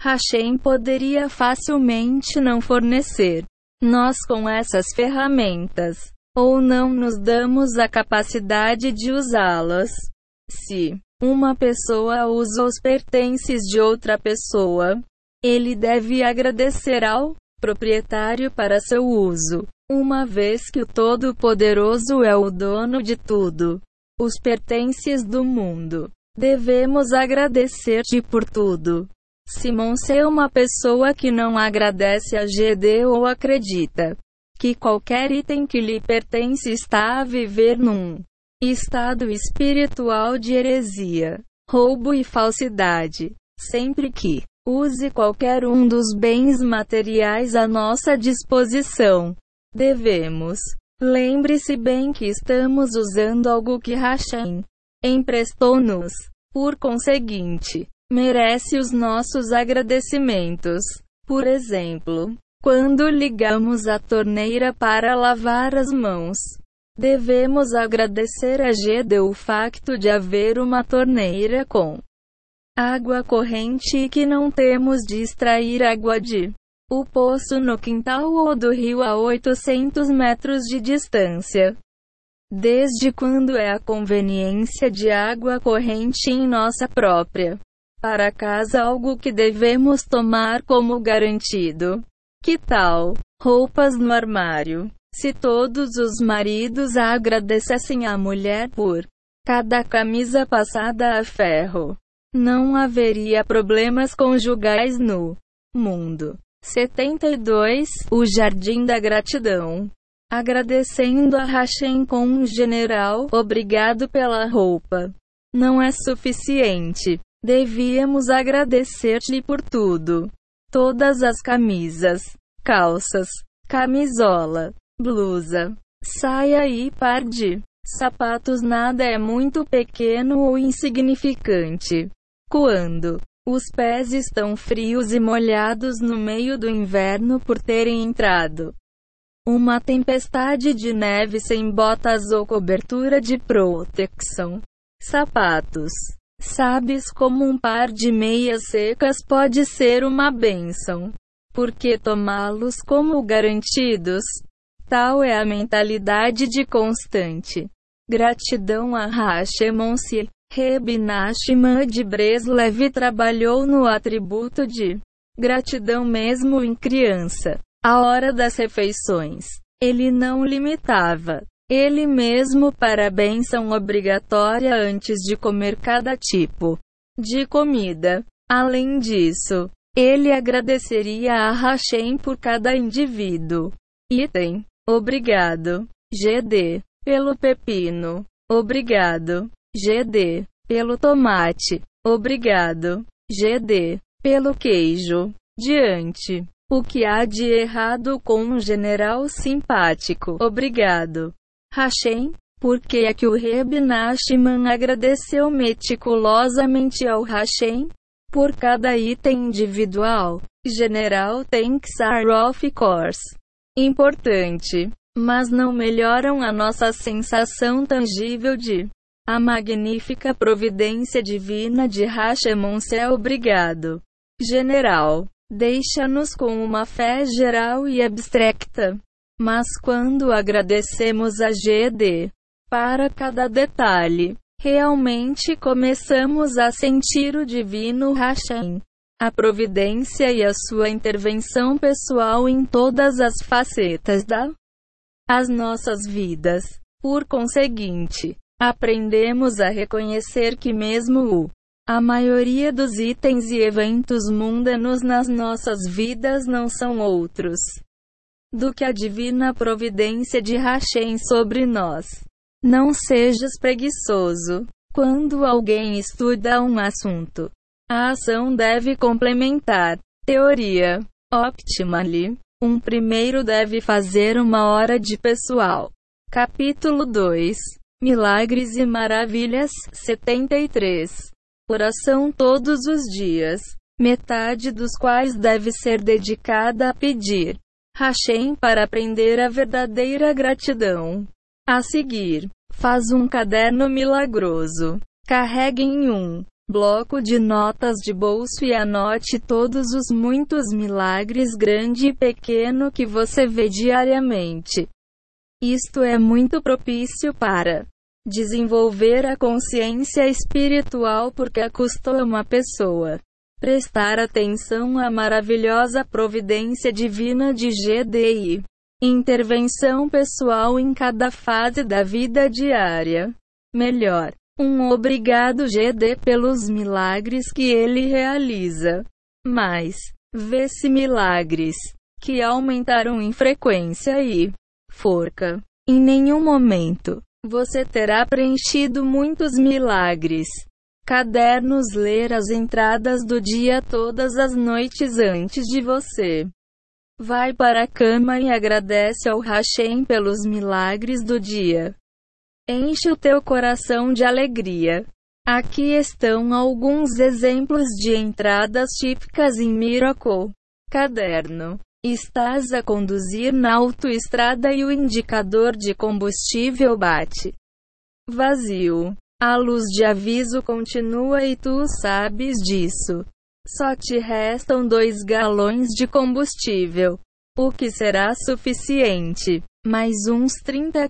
Hashem poderia facilmente não fornecer nós com essas ferramentas, ou não nos damos a capacidade de usá-las. Se uma pessoa usa os pertences de outra pessoa, ele deve agradecer ao proprietário para seu uso, uma vez que o Todo-Poderoso é o dono de tudo. Os pertences do mundo. Devemos agradecer-te por tudo. Simon é uma pessoa que não agradece a GD ou acredita que qualquer item que lhe pertence está a viver num estado espiritual de heresia, roubo e falsidade. Sempre que use qualquer um dos bens materiais à nossa disposição, devemos. Lembre-se bem que estamos usando algo que Hashem emprestou-nos. Por conseguinte, merece os nossos agradecimentos. Por exemplo, quando ligamos a torneira para lavar as mãos, devemos agradecer a GD o facto de haver uma torneira com água corrente que não temos de extrair água de o poço no quintal ou do rio a 800 metros de distância. Desde quando é a conveniência de água corrente em nossa própria para casa algo que devemos tomar como garantido. Que tal? Roupas no armário. Se todos os maridos agradecessem à mulher por cada camisa passada a ferro, não haveria problemas conjugais no mundo. 72. O Jardim da Gratidão. Agradecendo a Hashem com um general, obrigado pela roupa. Não é suficiente. Devíamos agradecer-lhe por tudo. Todas as camisas, calças, camisola, blusa, saia e par de sapatos nada é muito pequeno ou insignificante. Quando os pés estão frios e molhados no meio do inverno por terem entrado uma tempestade de neve sem botas ou cobertura de proteção. Sapatos Sabes como um par de meias secas pode ser uma bênção. Porque tomá-los como garantidos? Tal é a mentalidade de constante gratidão a Hashemonsi. Reb Nachman de Breslev trabalhou no atributo de gratidão mesmo em criança. A hora das refeições. Ele não limitava ele mesmo para a benção obrigatória antes de comer cada tipo de comida. Além disso, ele agradeceria a Hashem por cada indivíduo. Item. Obrigado. GD. Pelo pepino. Obrigado. GD. Pelo tomate. Obrigado. GD. Pelo queijo. Diante. O que há de errado com um general simpático? Obrigado. Hashem, por que é que o Reb Nachman agradeceu meticulosamente ao Hashem? Por cada item individual. General Thanks are of course. importante, mas não melhoram a nossa sensação tangível de a magnífica providência divina de Hashemon é obrigado. General, deixa-nos com uma fé geral e abstracta. Mas quando agradecemos a GD para cada detalhe, realmente começamos a sentir o divino Hashem, a providência e a sua intervenção pessoal em todas as facetas da as nossas vidas. Por conseguinte, aprendemos a reconhecer que mesmo o a maioria dos itens e eventos mundanos nas nossas vidas não são outros do que a divina providência de Hashem sobre nós. Não sejas preguiçoso. Quando alguém estuda um assunto, a ação deve complementar. Teoria. Optimally. Um primeiro deve fazer uma hora de pessoal. Capítulo 2 Milagres e Maravilhas 73 Oração todos os dias, metade dos quais deve ser dedicada a pedir Hashem para aprender a verdadeira gratidão. A seguir, faz um caderno milagroso. Carregue em um bloco de notas de bolso e anote todos os muitos milagres grande e pequeno que você vê diariamente. Isto é muito propício para desenvolver a consciência espiritual porque acostuma uma pessoa prestar atenção à maravilhosa providência divina de GDI. Intervenção pessoal em cada fase da vida diária. Melhor, um obrigado GD pelos milagres que ele realiza. Mais, vê-se milagres que aumentaram em frequência e forca. Em nenhum momento você terá preenchido muitos milagres cadernos ler as entradas do dia todas as noites antes de você. Vai para a cama e agradece ao Hashem pelos milagres do dia. Enche o teu coração de alegria. Aqui estão alguns exemplos de entradas típicas em Miracle. Caderno. Estás a conduzir na autoestrada e o indicador de combustível bate. Vazio. A luz de aviso continua e tu sabes disso. Só te restam dois galões de combustível. O que será suficiente. Mais uns 30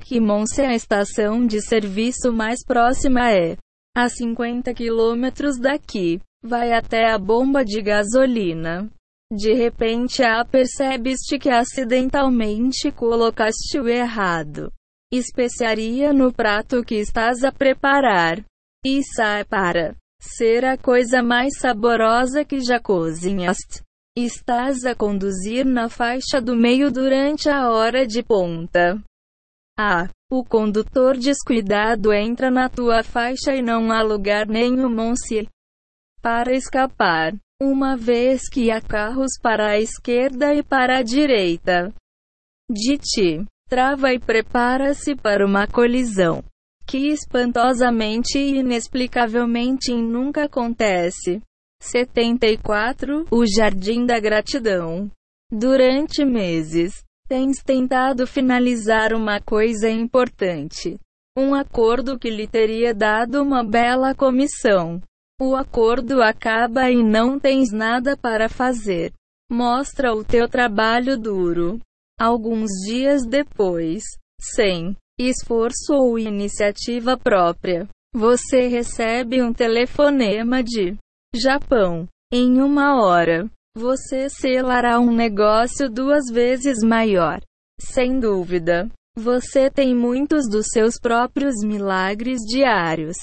se a estação de serviço mais próxima é a 50 quilômetros daqui. Vai até a bomba de gasolina. De repente a percebeste que acidentalmente colocaste o errado especiaria no prato que estás a preparar. E sai para ser a coisa mais saborosa que já cozinhaste. Estás a conduzir na faixa do meio durante a hora de ponta. Ah, o condutor descuidado entra na tua faixa e não há lugar nenhum se para escapar, uma vez que há carros para a esquerda e para a direita de ti trava e prepara-se para uma colisão que espantosamente e inexplicavelmente nunca acontece. 74. O Jardim da Gratidão. Durante meses, tens tentado finalizar uma coisa importante. Um acordo que lhe teria dado uma bela comissão. O acordo acaba e não tens nada para fazer. Mostra o teu trabalho duro. Alguns dias depois, sem esforço ou iniciativa própria, você recebe um telefonema de Japão. Em uma hora, você selará um negócio duas vezes maior. Sem dúvida, você tem muitos dos seus próprios milagres diários.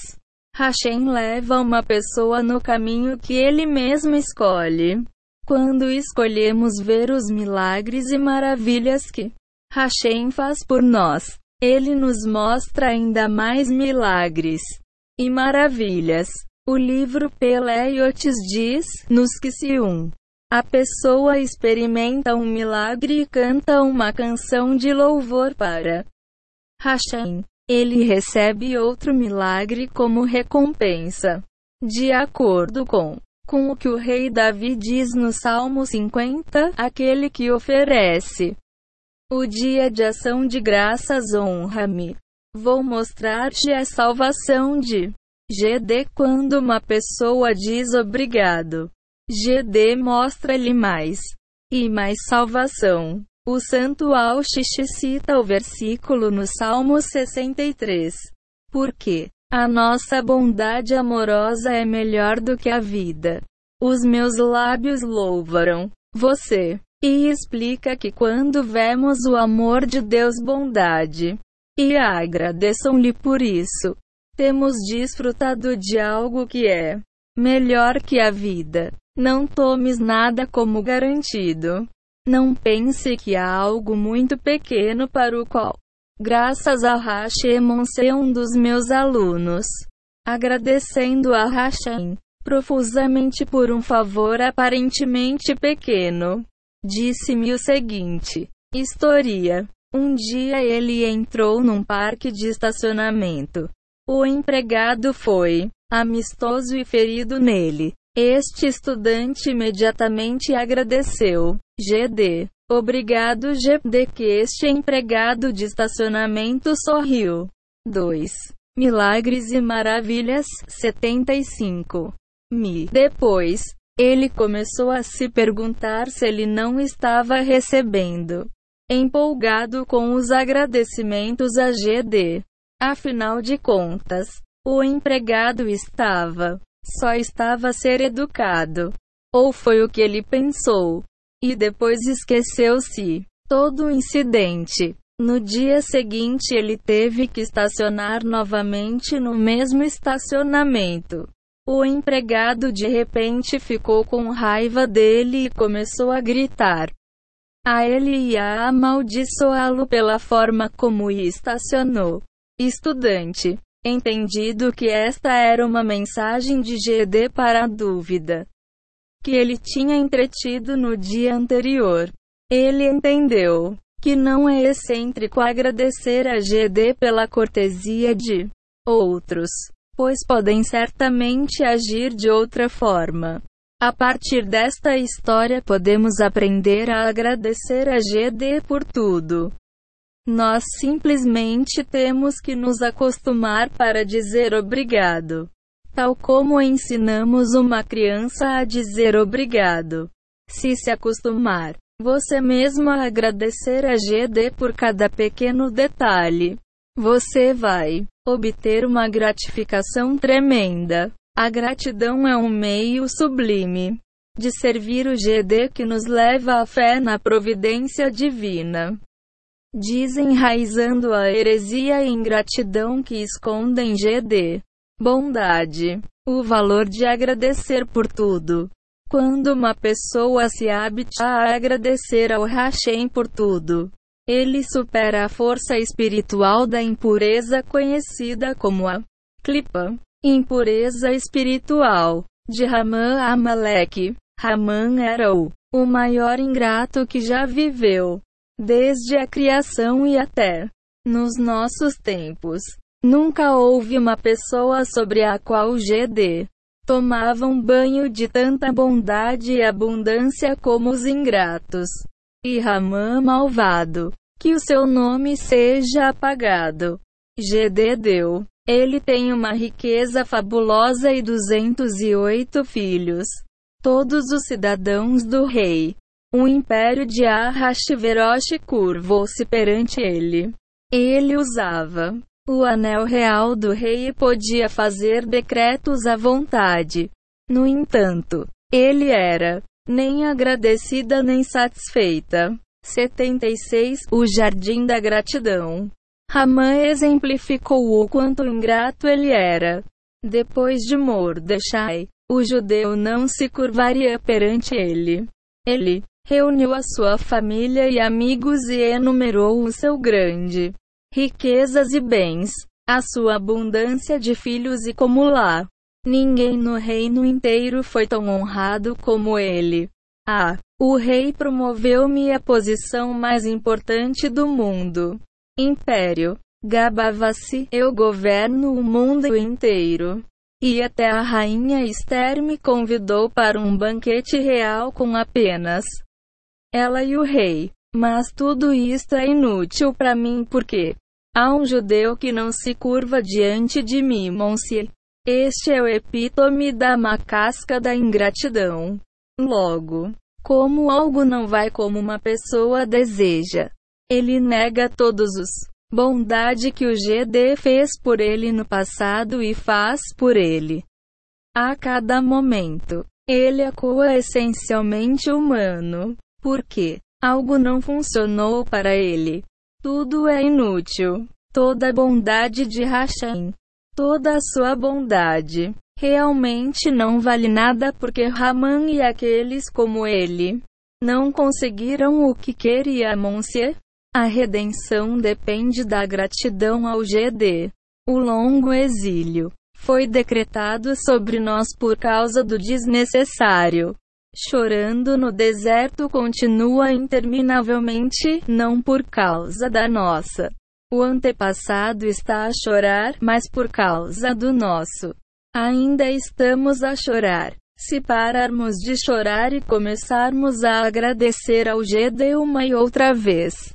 Hashem leva uma pessoa no caminho que ele mesmo escolhe. Quando escolhemos ver os milagres e maravilhas que Hashem faz por nós, ele nos mostra ainda mais milagres e maravilhas. O livro Peleiotes diz-nos que se um a pessoa experimenta um milagre e canta uma canção de louvor para Hashem, ele recebe outro milagre como recompensa. De acordo com com o que o rei Davi diz no Salmo 50, aquele que oferece O dia de ação de graças honra-me. Vou mostrar-te a salvação de GD quando uma pessoa diz obrigado. GD mostra-lhe mais e mais salvação. O santo Auxix cita o versículo no Salmo 63. Porque a nossa bondade amorosa é melhor do que a vida. Os meus lábios louvarão você. E explica que quando vemos o amor de Deus bondade, e agradeçam-lhe por isso, temos desfrutado de algo que é melhor que a vida. Não tomes nada como garantido. Não pense que há algo muito pequeno para o qual, graças a Hashemon ser um dos meus alunos, agradecendo a Hashem profusamente por um favor aparentemente pequeno, disse-me o seguinte: História. Um dia ele entrou num parque de estacionamento. O empregado foi amistoso e ferido nele. Este estudante imediatamente agradeceu. GD. Obrigado GD que este empregado de estacionamento sorriu. 2. Milagres e Maravilhas 75. Mi. Depois, ele começou a se perguntar se ele não estava recebendo. Empolgado com os agradecimentos a GD. Afinal de contas, o empregado estava só estava a ser educado. Ou foi o que ele pensou. E depois esqueceu-se. Todo o incidente. No dia seguinte ele teve que estacionar novamente no mesmo estacionamento. O empregado de repente ficou com raiva dele e começou a gritar a ele e a amaldiçoá-lo pela forma como estacionou. Estudante entendido que esta era uma mensagem de GD para a dúvida que ele tinha entretido no dia anterior. Ele entendeu que não é excêntrico agradecer a GD pela cortesia de outros, pois podem certamente agir de outra forma. A partir desta história podemos aprender a agradecer a GD por tudo. Nós simplesmente temos que nos acostumar para dizer obrigado. Tal como ensinamos uma criança a dizer obrigado. Se se acostumar, você mesmo a agradecer a GD por cada pequeno detalhe, você vai obter uma gratificação tremenda. A gratidão é um meio sublime de servir o GD que nos leva à fé na providência divina desenraizando a heresia e ingratidão que escondem GD. Bondade. O valor de agradecer por tudo. Quando uma pessoa se habita a agradecer ao Hashem por tudo, ele supera a força espiritual da impureza conhecida como a Klipa, impureza espiritual, de Raman Amalek. Raman era o, o maior ingrato que já viveu desde a criação e até nos nossos tempos. Nunca houve uma pessoa sobre a qual GD tomava um banho de tanta bondade e abundância como os ingratos. E Ramã malvado, que o seu nome seja apagado. GD deu. Ele tem uma riqueza fabulosa e 208 filhos. Todos os cidadãos do rei o império de Ahasverosh curvou-se perante ele. Ele usava o anel real do rei podia fazer decretos à vontade. No entanto, ele era nem agradecida nem satisfeita. 76 O Jardim da Gratidão. Ramã exemplificou o quanto ingrato ele era. Depois de Mordechai, o judeu não se curvaria perante ele. Ele reuniu a sua família e amigos e enumerou o seu grande riquezas e bens, a sua abundância de filhos e como lá. Ninguém no reino inteiro foi tão honrado como ele. Ah, o rei promoveu-me à posição mais importante do mundo. Império. Gabava-se, eu governo o mundo inteiro. E até a rainha Esther me convidou para um banquete real com apenas ela e o rei. Mas tudo isto é inútil para mim porque há um judeu que não se curva diante de mim, Monsieur. Este é o epítome da macasca da ingratidão. Logo, como algo não vai como uma pessoa deseja, ele nega todos os bondade que o GD fez por ele no passado e faz por ele. A cada momento, ele acua essencialmente humano, porque algo não funcionou para ele. Tudo é inútil. Toda a bondade de Hashem toda a sua bondade. Realmente não vale nada porque Raman e aqueles como ele não conseguiram o que queria Monsieur. A redenção depende da gratidão ao GD. O longo exílio foi decretado sobre nós por causa do desnecessário. Chorando no deserto continua interminavelmente, não por causa da nossa o antepassado está a chorar, mas por causa do nosso. Ainda estamos a chorar. Se pararmos de chorar e começarmos a agradecer ao GD uma e outra vez,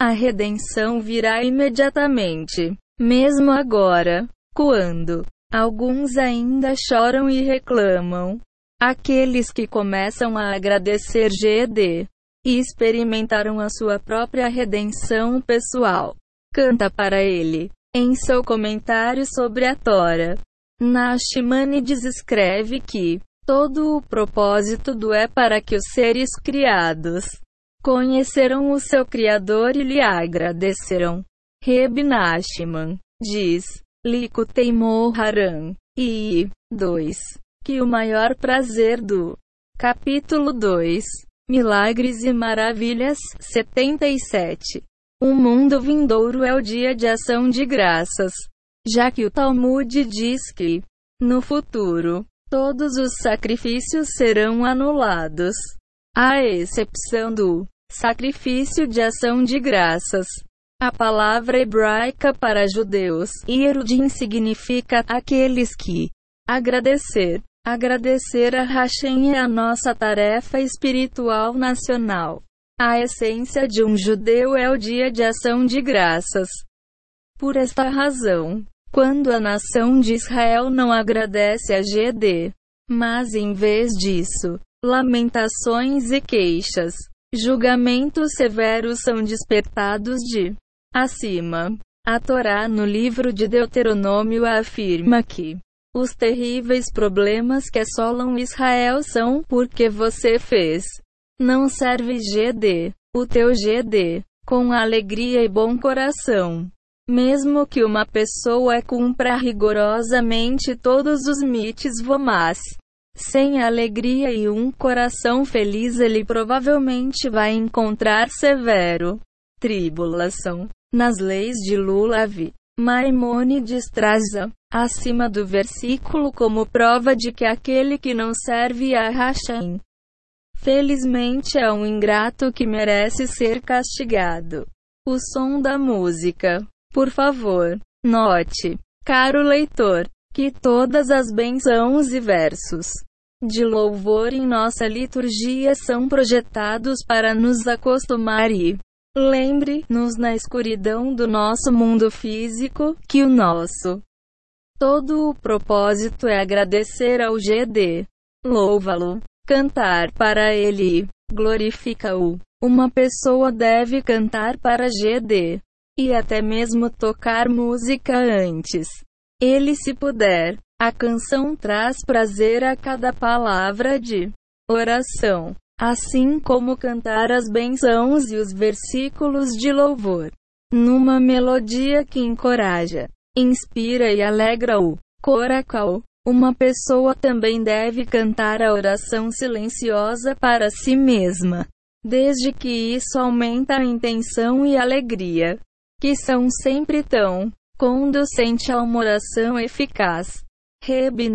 a redenção virá imediatamente. Mesmo agora, quando alguns ainda choram e reclamam, aqueles que começam a agradecer GD e experimentaram a sua própria redenção pessoal canta para ele. Em seu comentário sobre a Tora, Nashimanides escreve que todo o propósito do é para que os seres criados conheceram o seu Criador e lhe agradeceram. Reb Nashiman diz, Likutei Moharan, e 2. Que o maior prazer do capítulo 2, Milagres e Maravilhas, 77 o mundo vindouro é o dia de ação de graças, já que o Talmud diz que, no futuro, todos os sacrifícios serão anulados, à exceção do sacrifício de ação de graças. A palavra hebraica para judeus, Yerudim, significa aqueles que agradecer. Agradecer a Hashem é a nossa tarefa espiritual nacional. A essência de um judeu é o dia de ação de graças. Por esta razão, quando a nação de Israel não agradece a GD, mas em vez disso, lamentações e queixas, julgamentos severos são despertados de acima. A Torá no livro de Deuteronômio afirma que os terríveis problemas que assolam Israel são porque você fez não serve GD, o teu GD, com alegria e bom coração. Mesmo que uma pessoa cumpra rigorosamente todos os mites vomas, sem alegria e um coração feliz, ele provavelmente vai encontrar severo tribulação. Nas leis de Lulavi, Maimônides traz acima do versículo como prova de que aquele que não serve a Hashem Felizmente é um ingrato que merece ser castigado. O som da música. Por favor, note, caro leitor, que todas as bênçãos e versos de louvor em nossa liturgia são projetados para nos acostumar e lembre-nos na escuridão do nosso mundo físico que o nosso todo o propósito é agradecer ao GD. Louva-lo cantar para ele, glorifica-o. Uma pessoa deve cantar para GD e até mesmo tocar música antes. Ele, se puder, a canção traz prazer a cada palavra de oração, assim como cantar as bênçãos e os versículos de louvor, numa melodia que encoraja, inspira e alegra o coracal. Uma pessoa também deve cantar a oração silenciosa para si mesma, desde que isso aumenta a intenção e alegria, que são sempre tão conducente a uma oração eficaz. Reb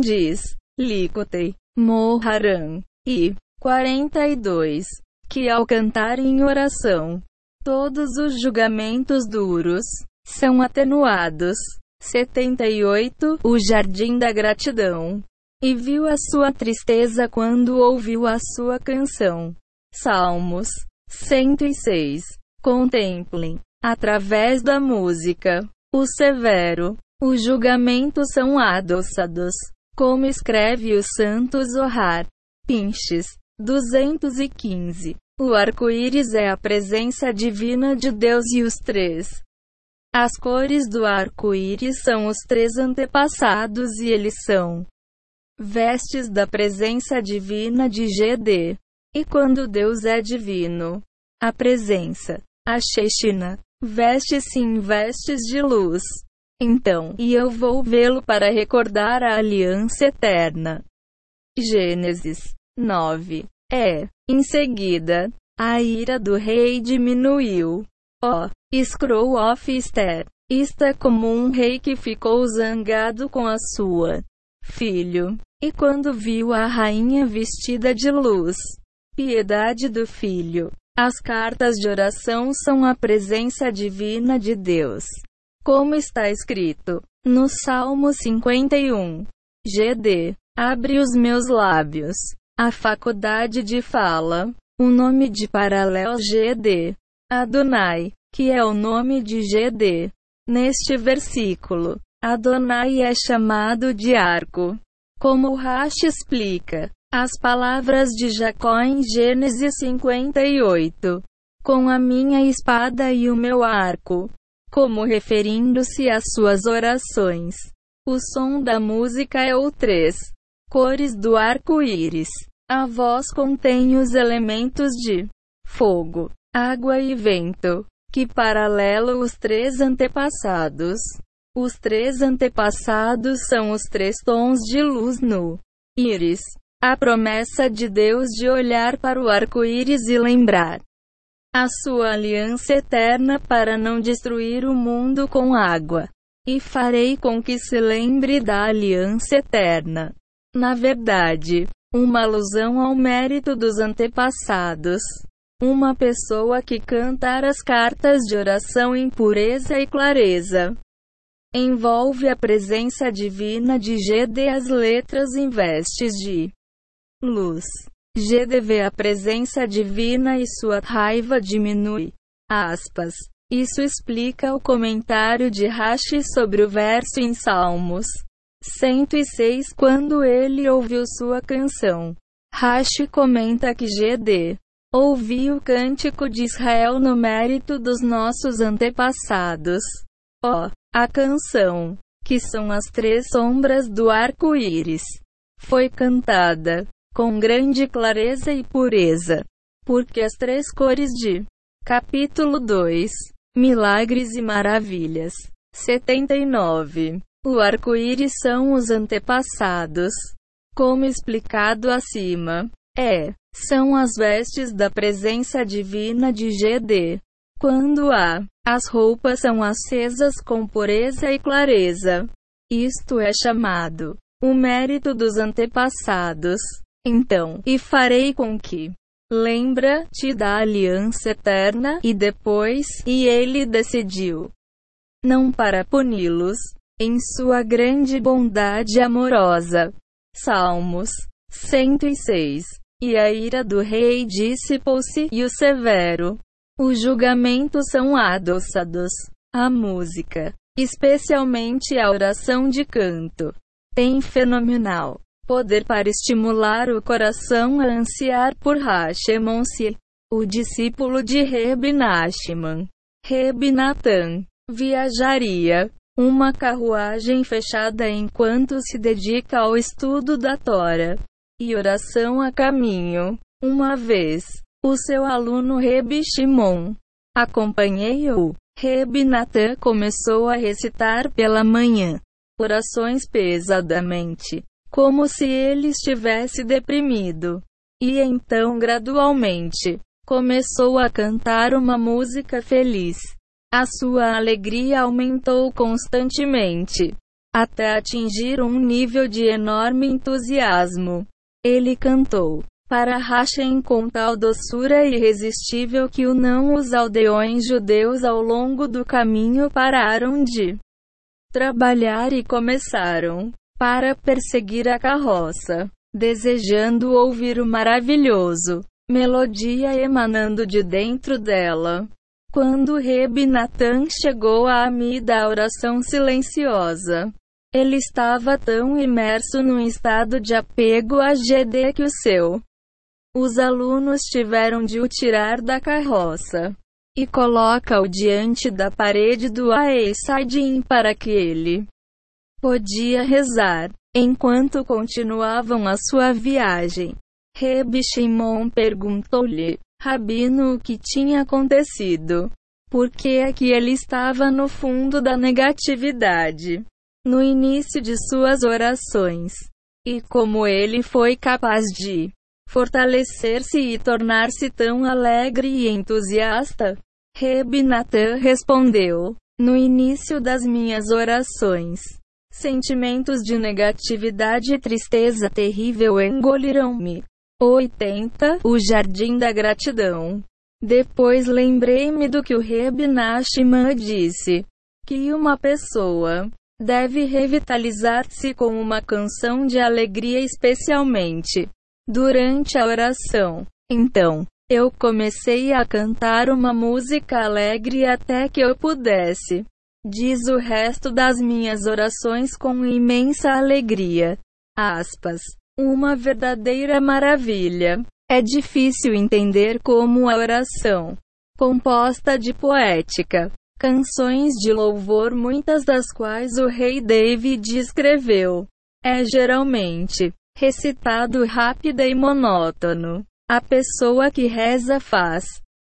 diz, Likotei, Moharan, e 42, que ao cantar em oração, todos os julgamentos duros são atenuados. 78 O Jardim da Gratidão. E viu a sua tristeza quando ouviu a sua canção. Salmos 106. Contemplem, através da música, o severo. Os julgamentos são adoçados, como escreve o santo Zohar. Pinches. 215. O arco-íris é a presença divina de Deus e os três. As cores do arco-íris são os três antepassados e eles são vestes da presença divina de GD. E quando Deus é divino, a presença, a Shechina, veste-se em vestes de luz. Então, e eu vou vê-lo para recordar a aliança eterna. Gênesis 9. É, em seguida, a ira do rei diminuiu. Ó, oh, Scroll of Esther. Está como um rei que ficou zangado com a sua filho. E quando viu a rainha vestida de luz, piedade do filho. As cartas de oração são a presença divina de Deus. Como está escrito no Salmo 51. GD. Abre os meus lábios. A faculdade de fala. O nome de paralelo GD. Adonai, que é o nome de GD. Neste versículo, Adonai é chamado de arco. Como Rashi explica, as palavras de Jacó em Gênesis 58. Com a minha espada e o meu arco. Como referindo-se às suas orações. O som da música é o 3. Cores do arco-íris. A voz contém os elementos de fogo, água e vento, que paralelo os três antepassados. Os três antepassados são os três tons de luz no íris. A promessa de Deus de olhar para o arco-íris e lembrar a sua aliança eterna para não destruir o mundo com água. E farei com que se lembre da aliança eterna. Na verdade, uma alusão ao mérito dos antepassados. Uma pessoa que cantar as cartas de oração em pureza e clareza envolve a presença divina de GD as letras em vestes de luz. GDV a presença divina e sua raiva diminui. Aspas. Isso explica o comentário de Rashi sobre o verso em Salmos 106 quando ele ouviu sua canção. Rashi comenta que GD ouviu o cântico de Israel no mérito dos nossos antepassados. Ó, oh, a canção, que são as três sombras do arco-íris, foi cantada com grande clareza e pureza. Porque as três cores de Capítulo 2 Milagres e Maravilhas 79 O arco-íris são os antepassados. Como explicado acima, é, são as vestes da presença divina de GD. Quando há, as roupas são acesas com pureza e clareza. Isto é chamado o mérito dos antepassados. Então, e farei com que lembra-te da aliança eterna, e depois, e ele decidiu não para puni-los, em sua grande bondade amorosa. Salmos 106. E a ira do rei dissipou-se, e o severo. Os julgamentos são adoçados. A música, especialmente a oração de canto, tem fenomenal poder para estimular o coração a ansiar por Hashemonsi, o discípulo de Reb Nachman. Reb Natan viajaria uma carruagem fechada enquanto se dedica ao estudo da Tora e oração a caminho. Uma vez, o seu aluno Reb Shimon acompanhei-o. Reb Natan começou a recitar pela manhã orações pesadamente como se ele estivesse deprimido. E então, gradualmente, começou a cantar uma música feliz. A sua alegria aumentou constantemente, até atingir um nível de enorme entusiasmo. Ele cantou para Hashem com tal doçura irresistível que o não os aldeões judeus ao longo do caminho pararam de trabalhar e começaram para perseguir a carroça, desejando ouvir o maravilhoso melodia emanando de dentro dela. Quando Reb Natan chegou a Ami da oração silenciosa, ele estava tão imerso num estado de apego a GD que o seu. Os alunos tiveram de o tirar da carroça e coloca-o diante da parede do Aesadin para que ele podia rezar. Enquanto continuavam a sua viagem, Reb Shimon perguntou-lhe, Rabino, o que tinha acontecido? Por que é que ele estava no fundo da negatividade? no início de suas orações. E como ele foi capaz de fortalecer-se e tornar-se tão alegre e entusiasta? Reb Natan respondeu: No início das minhas orações, sentimentos de negatividade e tristeza terrível engoliram-me. 80. O Jardim da Gratidão. Depois lembrei-me do que o Reb Nachman disse: que uma pessoa deve revitalizar-se com uma canção de alegria, especialmente durante a oração. Então, eu comecei a cantar uma música alegre até que eu pudesse. Diz o resto das minhas orações com imensa alegria. Aspas. Uma verdadeira maravilha. É difícil entender como a oração, composta de poética, canções de louvor, muitas das quais o rei David escreveu. É geralmente recitado rápido e monótono. A pessoa que reza faz.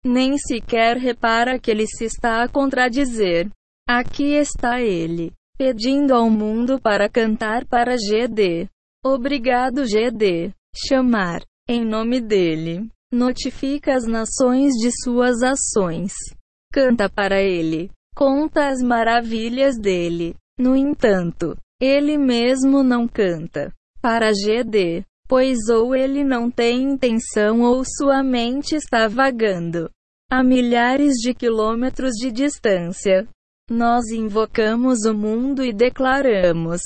Nem sequer repara que ele se está a contradizer. Aqui está ele, pedindo ao mundo para cantar para GD. Obrigado, GD. Chamar, em nome dele. Notifica as nações de suas ações canta para ele, conta as maravilhas dele. No entanto, ele mesmo não canta para GD, pois ou ele não tem intenção ou sua mente está vagando a milhares de quilômetros de distância. Nós invocamos o mundo e declaramos: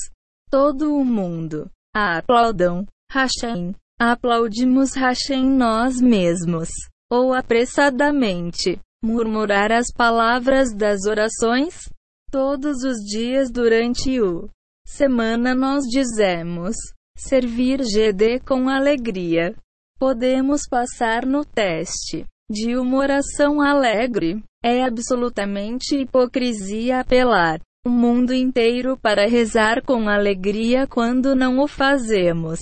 todo o mundo, aplaudam, Hashem. Aplaudimos Hashem nós mesmos, ou apressadamente murmurar as palavras das orações? Todos os dias durante o semana nós dizemos servir GD com alegria. Podemos passar no teste de uma oração alegre. É absolutamente hipocrisia apelar o mundo inteiro para rezar com alegria quando não o fazemos.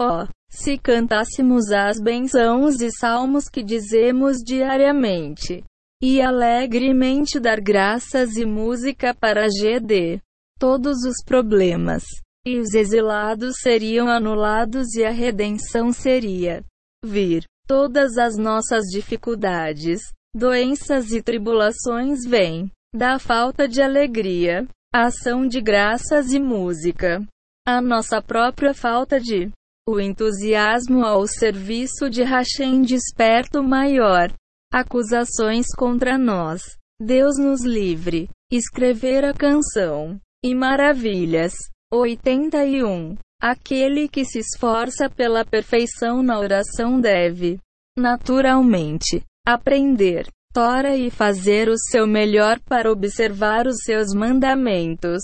Oh, se cantássemos as bênçãos e salmos que dizemos diariamente, e alegremente dar graças e música para GD. Todos os problemas e os exilados seriam anulados e a redenção seria vir. Todas as nossas dificuldades, doenças e tribulações vêm da falta de alegria, ação de graças e música. A nossa própria falta de o entusiasmo ao serviço de Hashem desperta o maior acusações contra nós. Deus nos livre. Escrever a canção. E maravilhas. 81. Aquele que se esforça pela perfeição na oração deve, naturalmente, aprender Tora e fazer o seu melhor para observar os seus mandamentos.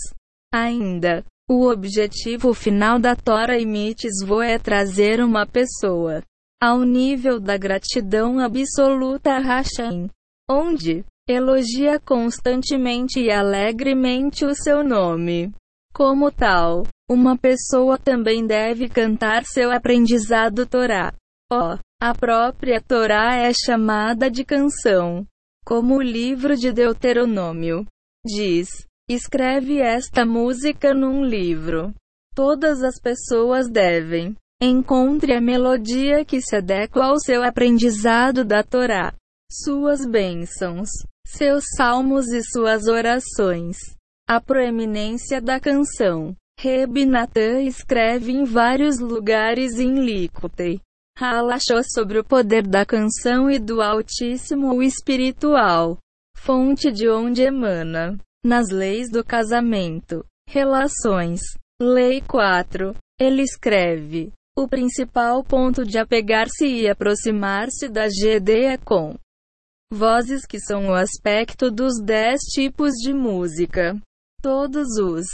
Ainda, o objetivo final da Tora e Mitzvot é trazer uma pessoa ao nível da gratidão absoluta a Hashem, onde elogia constantemente e alegremente o seu nome. Como tal, uma pessoa também deve cantar seu aprendizado Torá. Ó, oh, a própria Torá é chamada de canção. Como o livro de Deuteronômio diz: escreve esta música num livro. Todas as pessoas devem Encontre a melodia que se adequa ao seu aprendizado da Torá, suas bênçãos, seus salmos e suas orações. A proeminência da canção. Reb Natan escreve em vários lugares em Halachou sobre o poder da canção e do Altíssimo o espiritual, fonte de onde emana. Nas leis do casamento, relações. Lei 4. Ele escreve: O principal ponto de apegar-se e aproximar-se da GD é com vozes que são o aspecto dos dez tipos de música. Todos os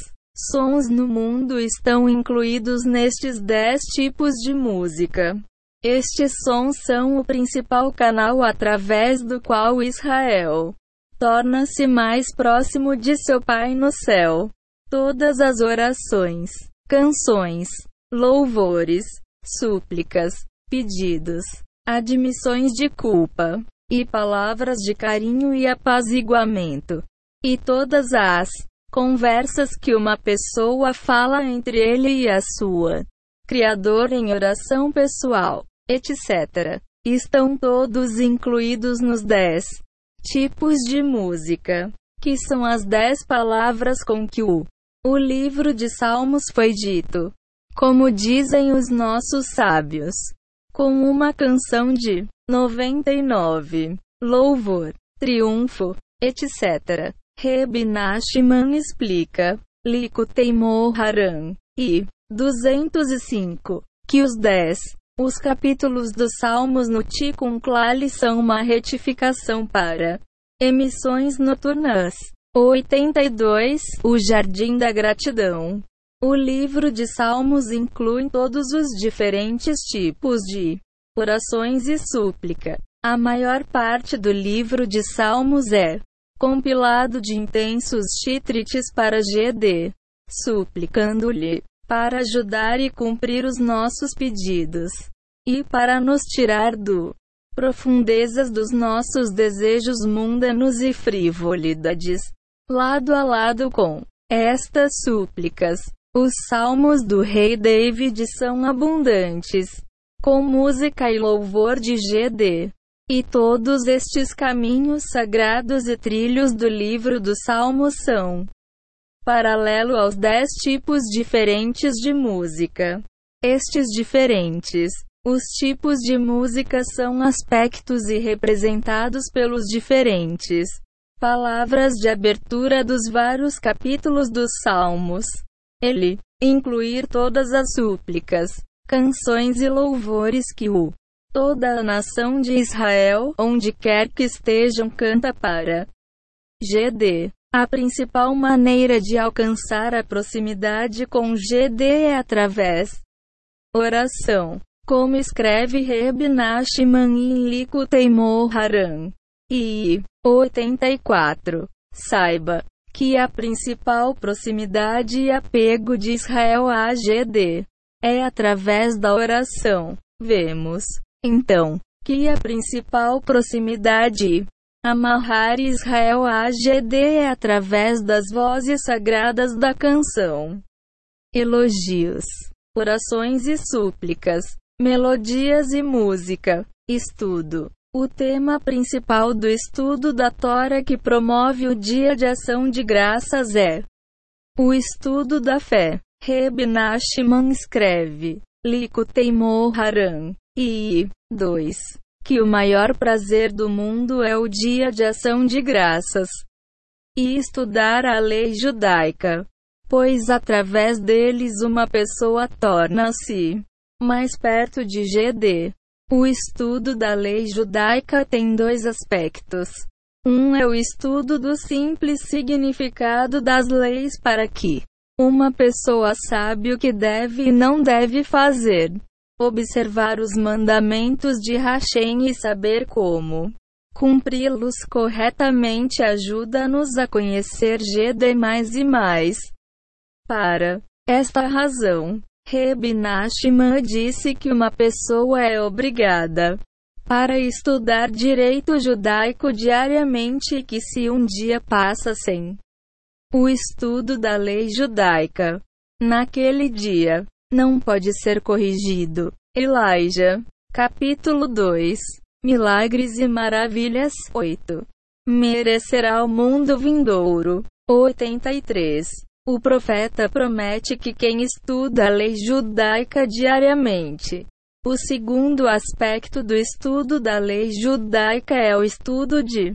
sons no mundo estão incluídos nestes dez tipos de música. Estes sons são o principal canal através do qual Israel torna-se mais próximo de seu Pai no céu. Todas as orações, canções, louvores, súplicas, pedidos, admissões de culpa e palavras de carinho e apaziguamento, e todas as conversas que uma pessoa fala entre ele e a sua Criador em oração pessoal, etc. Estão todos incluídos nos dez tipos de música, que são as dez palavras com que o, o livro de Salmos foi dito. Como dizem os nossos sábios, com uma canção de 99, louvor, triunfo, etc. Reb explica, Likutei Moharan, e 205, que os 10, os capítulos dos Salmos no Tikkun Klali são uma retificação para emissões noturnas. 82, o Jardim da Gratidão. O livro de Salmos inclui todos os diferentes tipos de orações e súplica. A maior parte do livro de Salmos é compilado de intensos chitrites para GD, suplicando-lhe para ajudar e cumprir os nossos pedidos e para nos tirar do profundezas dos nossos desejos mundanos e frivolidades. Lado a lado com estas súplicas, os salmos do rei David são abundantes, com música e louvor de GD. E todos estes caminhos sagrados e trilhos do livro dos Salmos são paralelo aos dez tipos diferentes de música. Estes diferentes, os tipos de música são aspectos e representados pelos diferentes palavras de abertura dos vários capítulos dos Salmos. Ele incluir todas as súplicas, canções e louvores que o Toda a nação de Israel, onde quer que estejam, canta para GD. A principal maneira de alcançar a proximidade com GD é através oração. Como escreve Reb Nachman em Likutei Moharan. E 84. Saiba que a principal proximidade e apego de Israel a GD é através da oração. Vemos então, que a principal proximidade amarrar Israel a GD é através das vozes sagradas da canção. Elogios, orações e súplicas, melodias e música. Estudo. O tema principal do estudo da Tora que promove o dia de ação de graças é o estudo da fé. Reb Nachman escreve, Likutei Moharan, e 2. Que o maior prazer do mundo é o dia de ação de graças. E estudar a lei judaica. Pois através deles uma pessoa torna-se mais perto de GD. O estudo da lei judaica tem dois aspectos. Um é o estudo do simples significado das leis para que uma pessoa sabe o que deve e não deve fazer. Observar os mandamentos de Hashem e saber como cumpri-los corretamente ajuda-nos a conhecer GD mais e mais. Para esta razão, Reb disse que uma pessoa é obrigada para estudar direito judaico diariamente e que se um dia passa sem o estudo da lei judaica, naquele dia, não pode ser corrigido. Elijah, capítulo 2 Milagres e Maravilhas 8 Merecerá o mundo vindouro. 83 O profeta promete que quem estuda a lei judaica diariamente. O segundo aspecto do estudo da lei judaica é o estudo de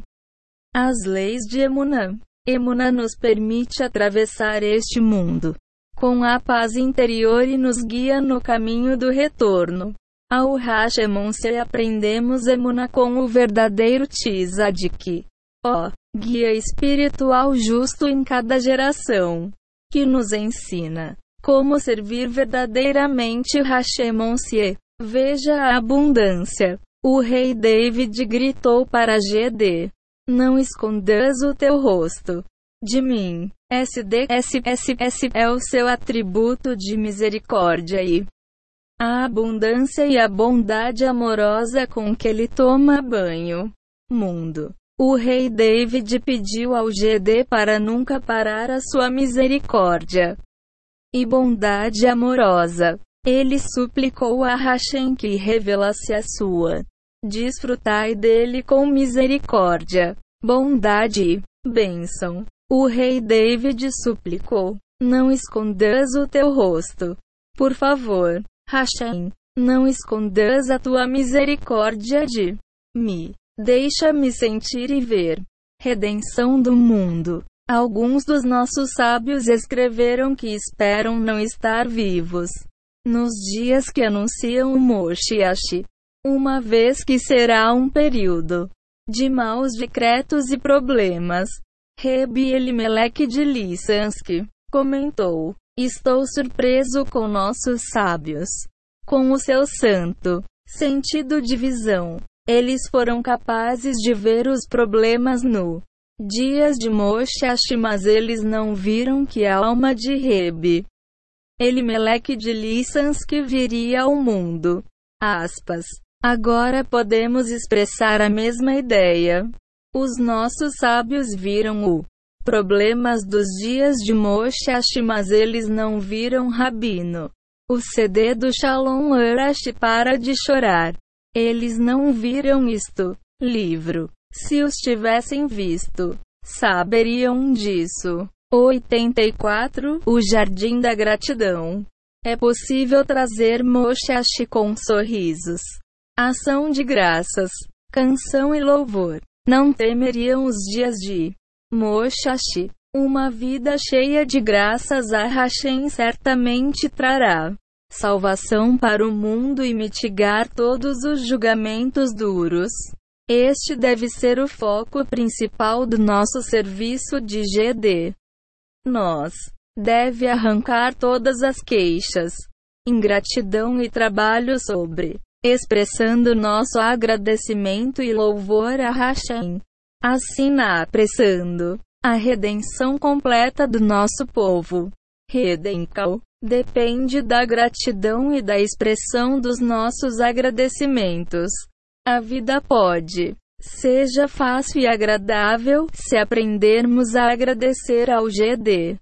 as leis de Emunã. Emunã nos permite atravessar este mundo com a paz interior e nos guia no caminho do retorno. Ao Hashemon se aprendemos Emuna com o verdadeiro Tzadik, ó, guia espiritual justo em cada geração, que nos ensina como servir verdadeiramente Hashemon se. Veja a abundância. O rei David gritou para GD: Não escondas o teu rosto de mim. SD, S, S, S é o seu atributo de misericórdia e a abundância e a bondade amorosa com que ele toma banho. Mundo. O rei David pediu ao GD para nunca parar a sua misericórdia e bondade amorosa. Ele suplicou a Hashem que revelasse a sua. Desfrutai dele com misericórdia, bondade e bênção. O rei David suplicou: Não escondas o teu rosto. Por favor, Hashem, não escondas a tua misericórdia de mim. Deixa-me sentir e ver. Redenção do mundo. Alguns dos nossos sábios escreveram que esperam não estar vivos nos dias que anunciam o Moshiach, uma vez que será um período de maus decretos e problemas. Rebi Elimelech de Lissansky comentou: Estou surpreso com nossos sábios. Com o seu santo sentido de visão, eles foram capazes de ver os problemas no dias de Moshash, mas eles não viram que a alma de Rebe, Elimelech de Lissansky viria ao mundo. Aspas. Agora podemos expressar a mesma ideia. Os nossos sábios viram o problemas dos dias de Moshash, mas eles não viram Rabino. O CD do Shalom Arash para de chorar. Eles não viram isto. Livro. Se os tivessem visto, saberiam disso. 84 O Jardim da Gratidão. É possível trazer Moshashi com sorrisos. Ação de graças. Canção e louvor. Não temeriam os dias de Moshashi. Uma vida cheia de graças a Hashem certamente trará salvação para o mundo e mitigar todos os julgamentos duros. Este deve ser o foco principal do nosso serviço de GD. Nós deve arrancar todas as queixas, ingratidão e trabalho sobre expressando nosso agradecimento e louvor a Hashem. Assim apressando a redenção completa do nosso povo. Redencal depende da gratidão e da expressão dos nossos agradecimentos. A vida pode seja fácil e agradável se aprendermos a agradecer ao GD.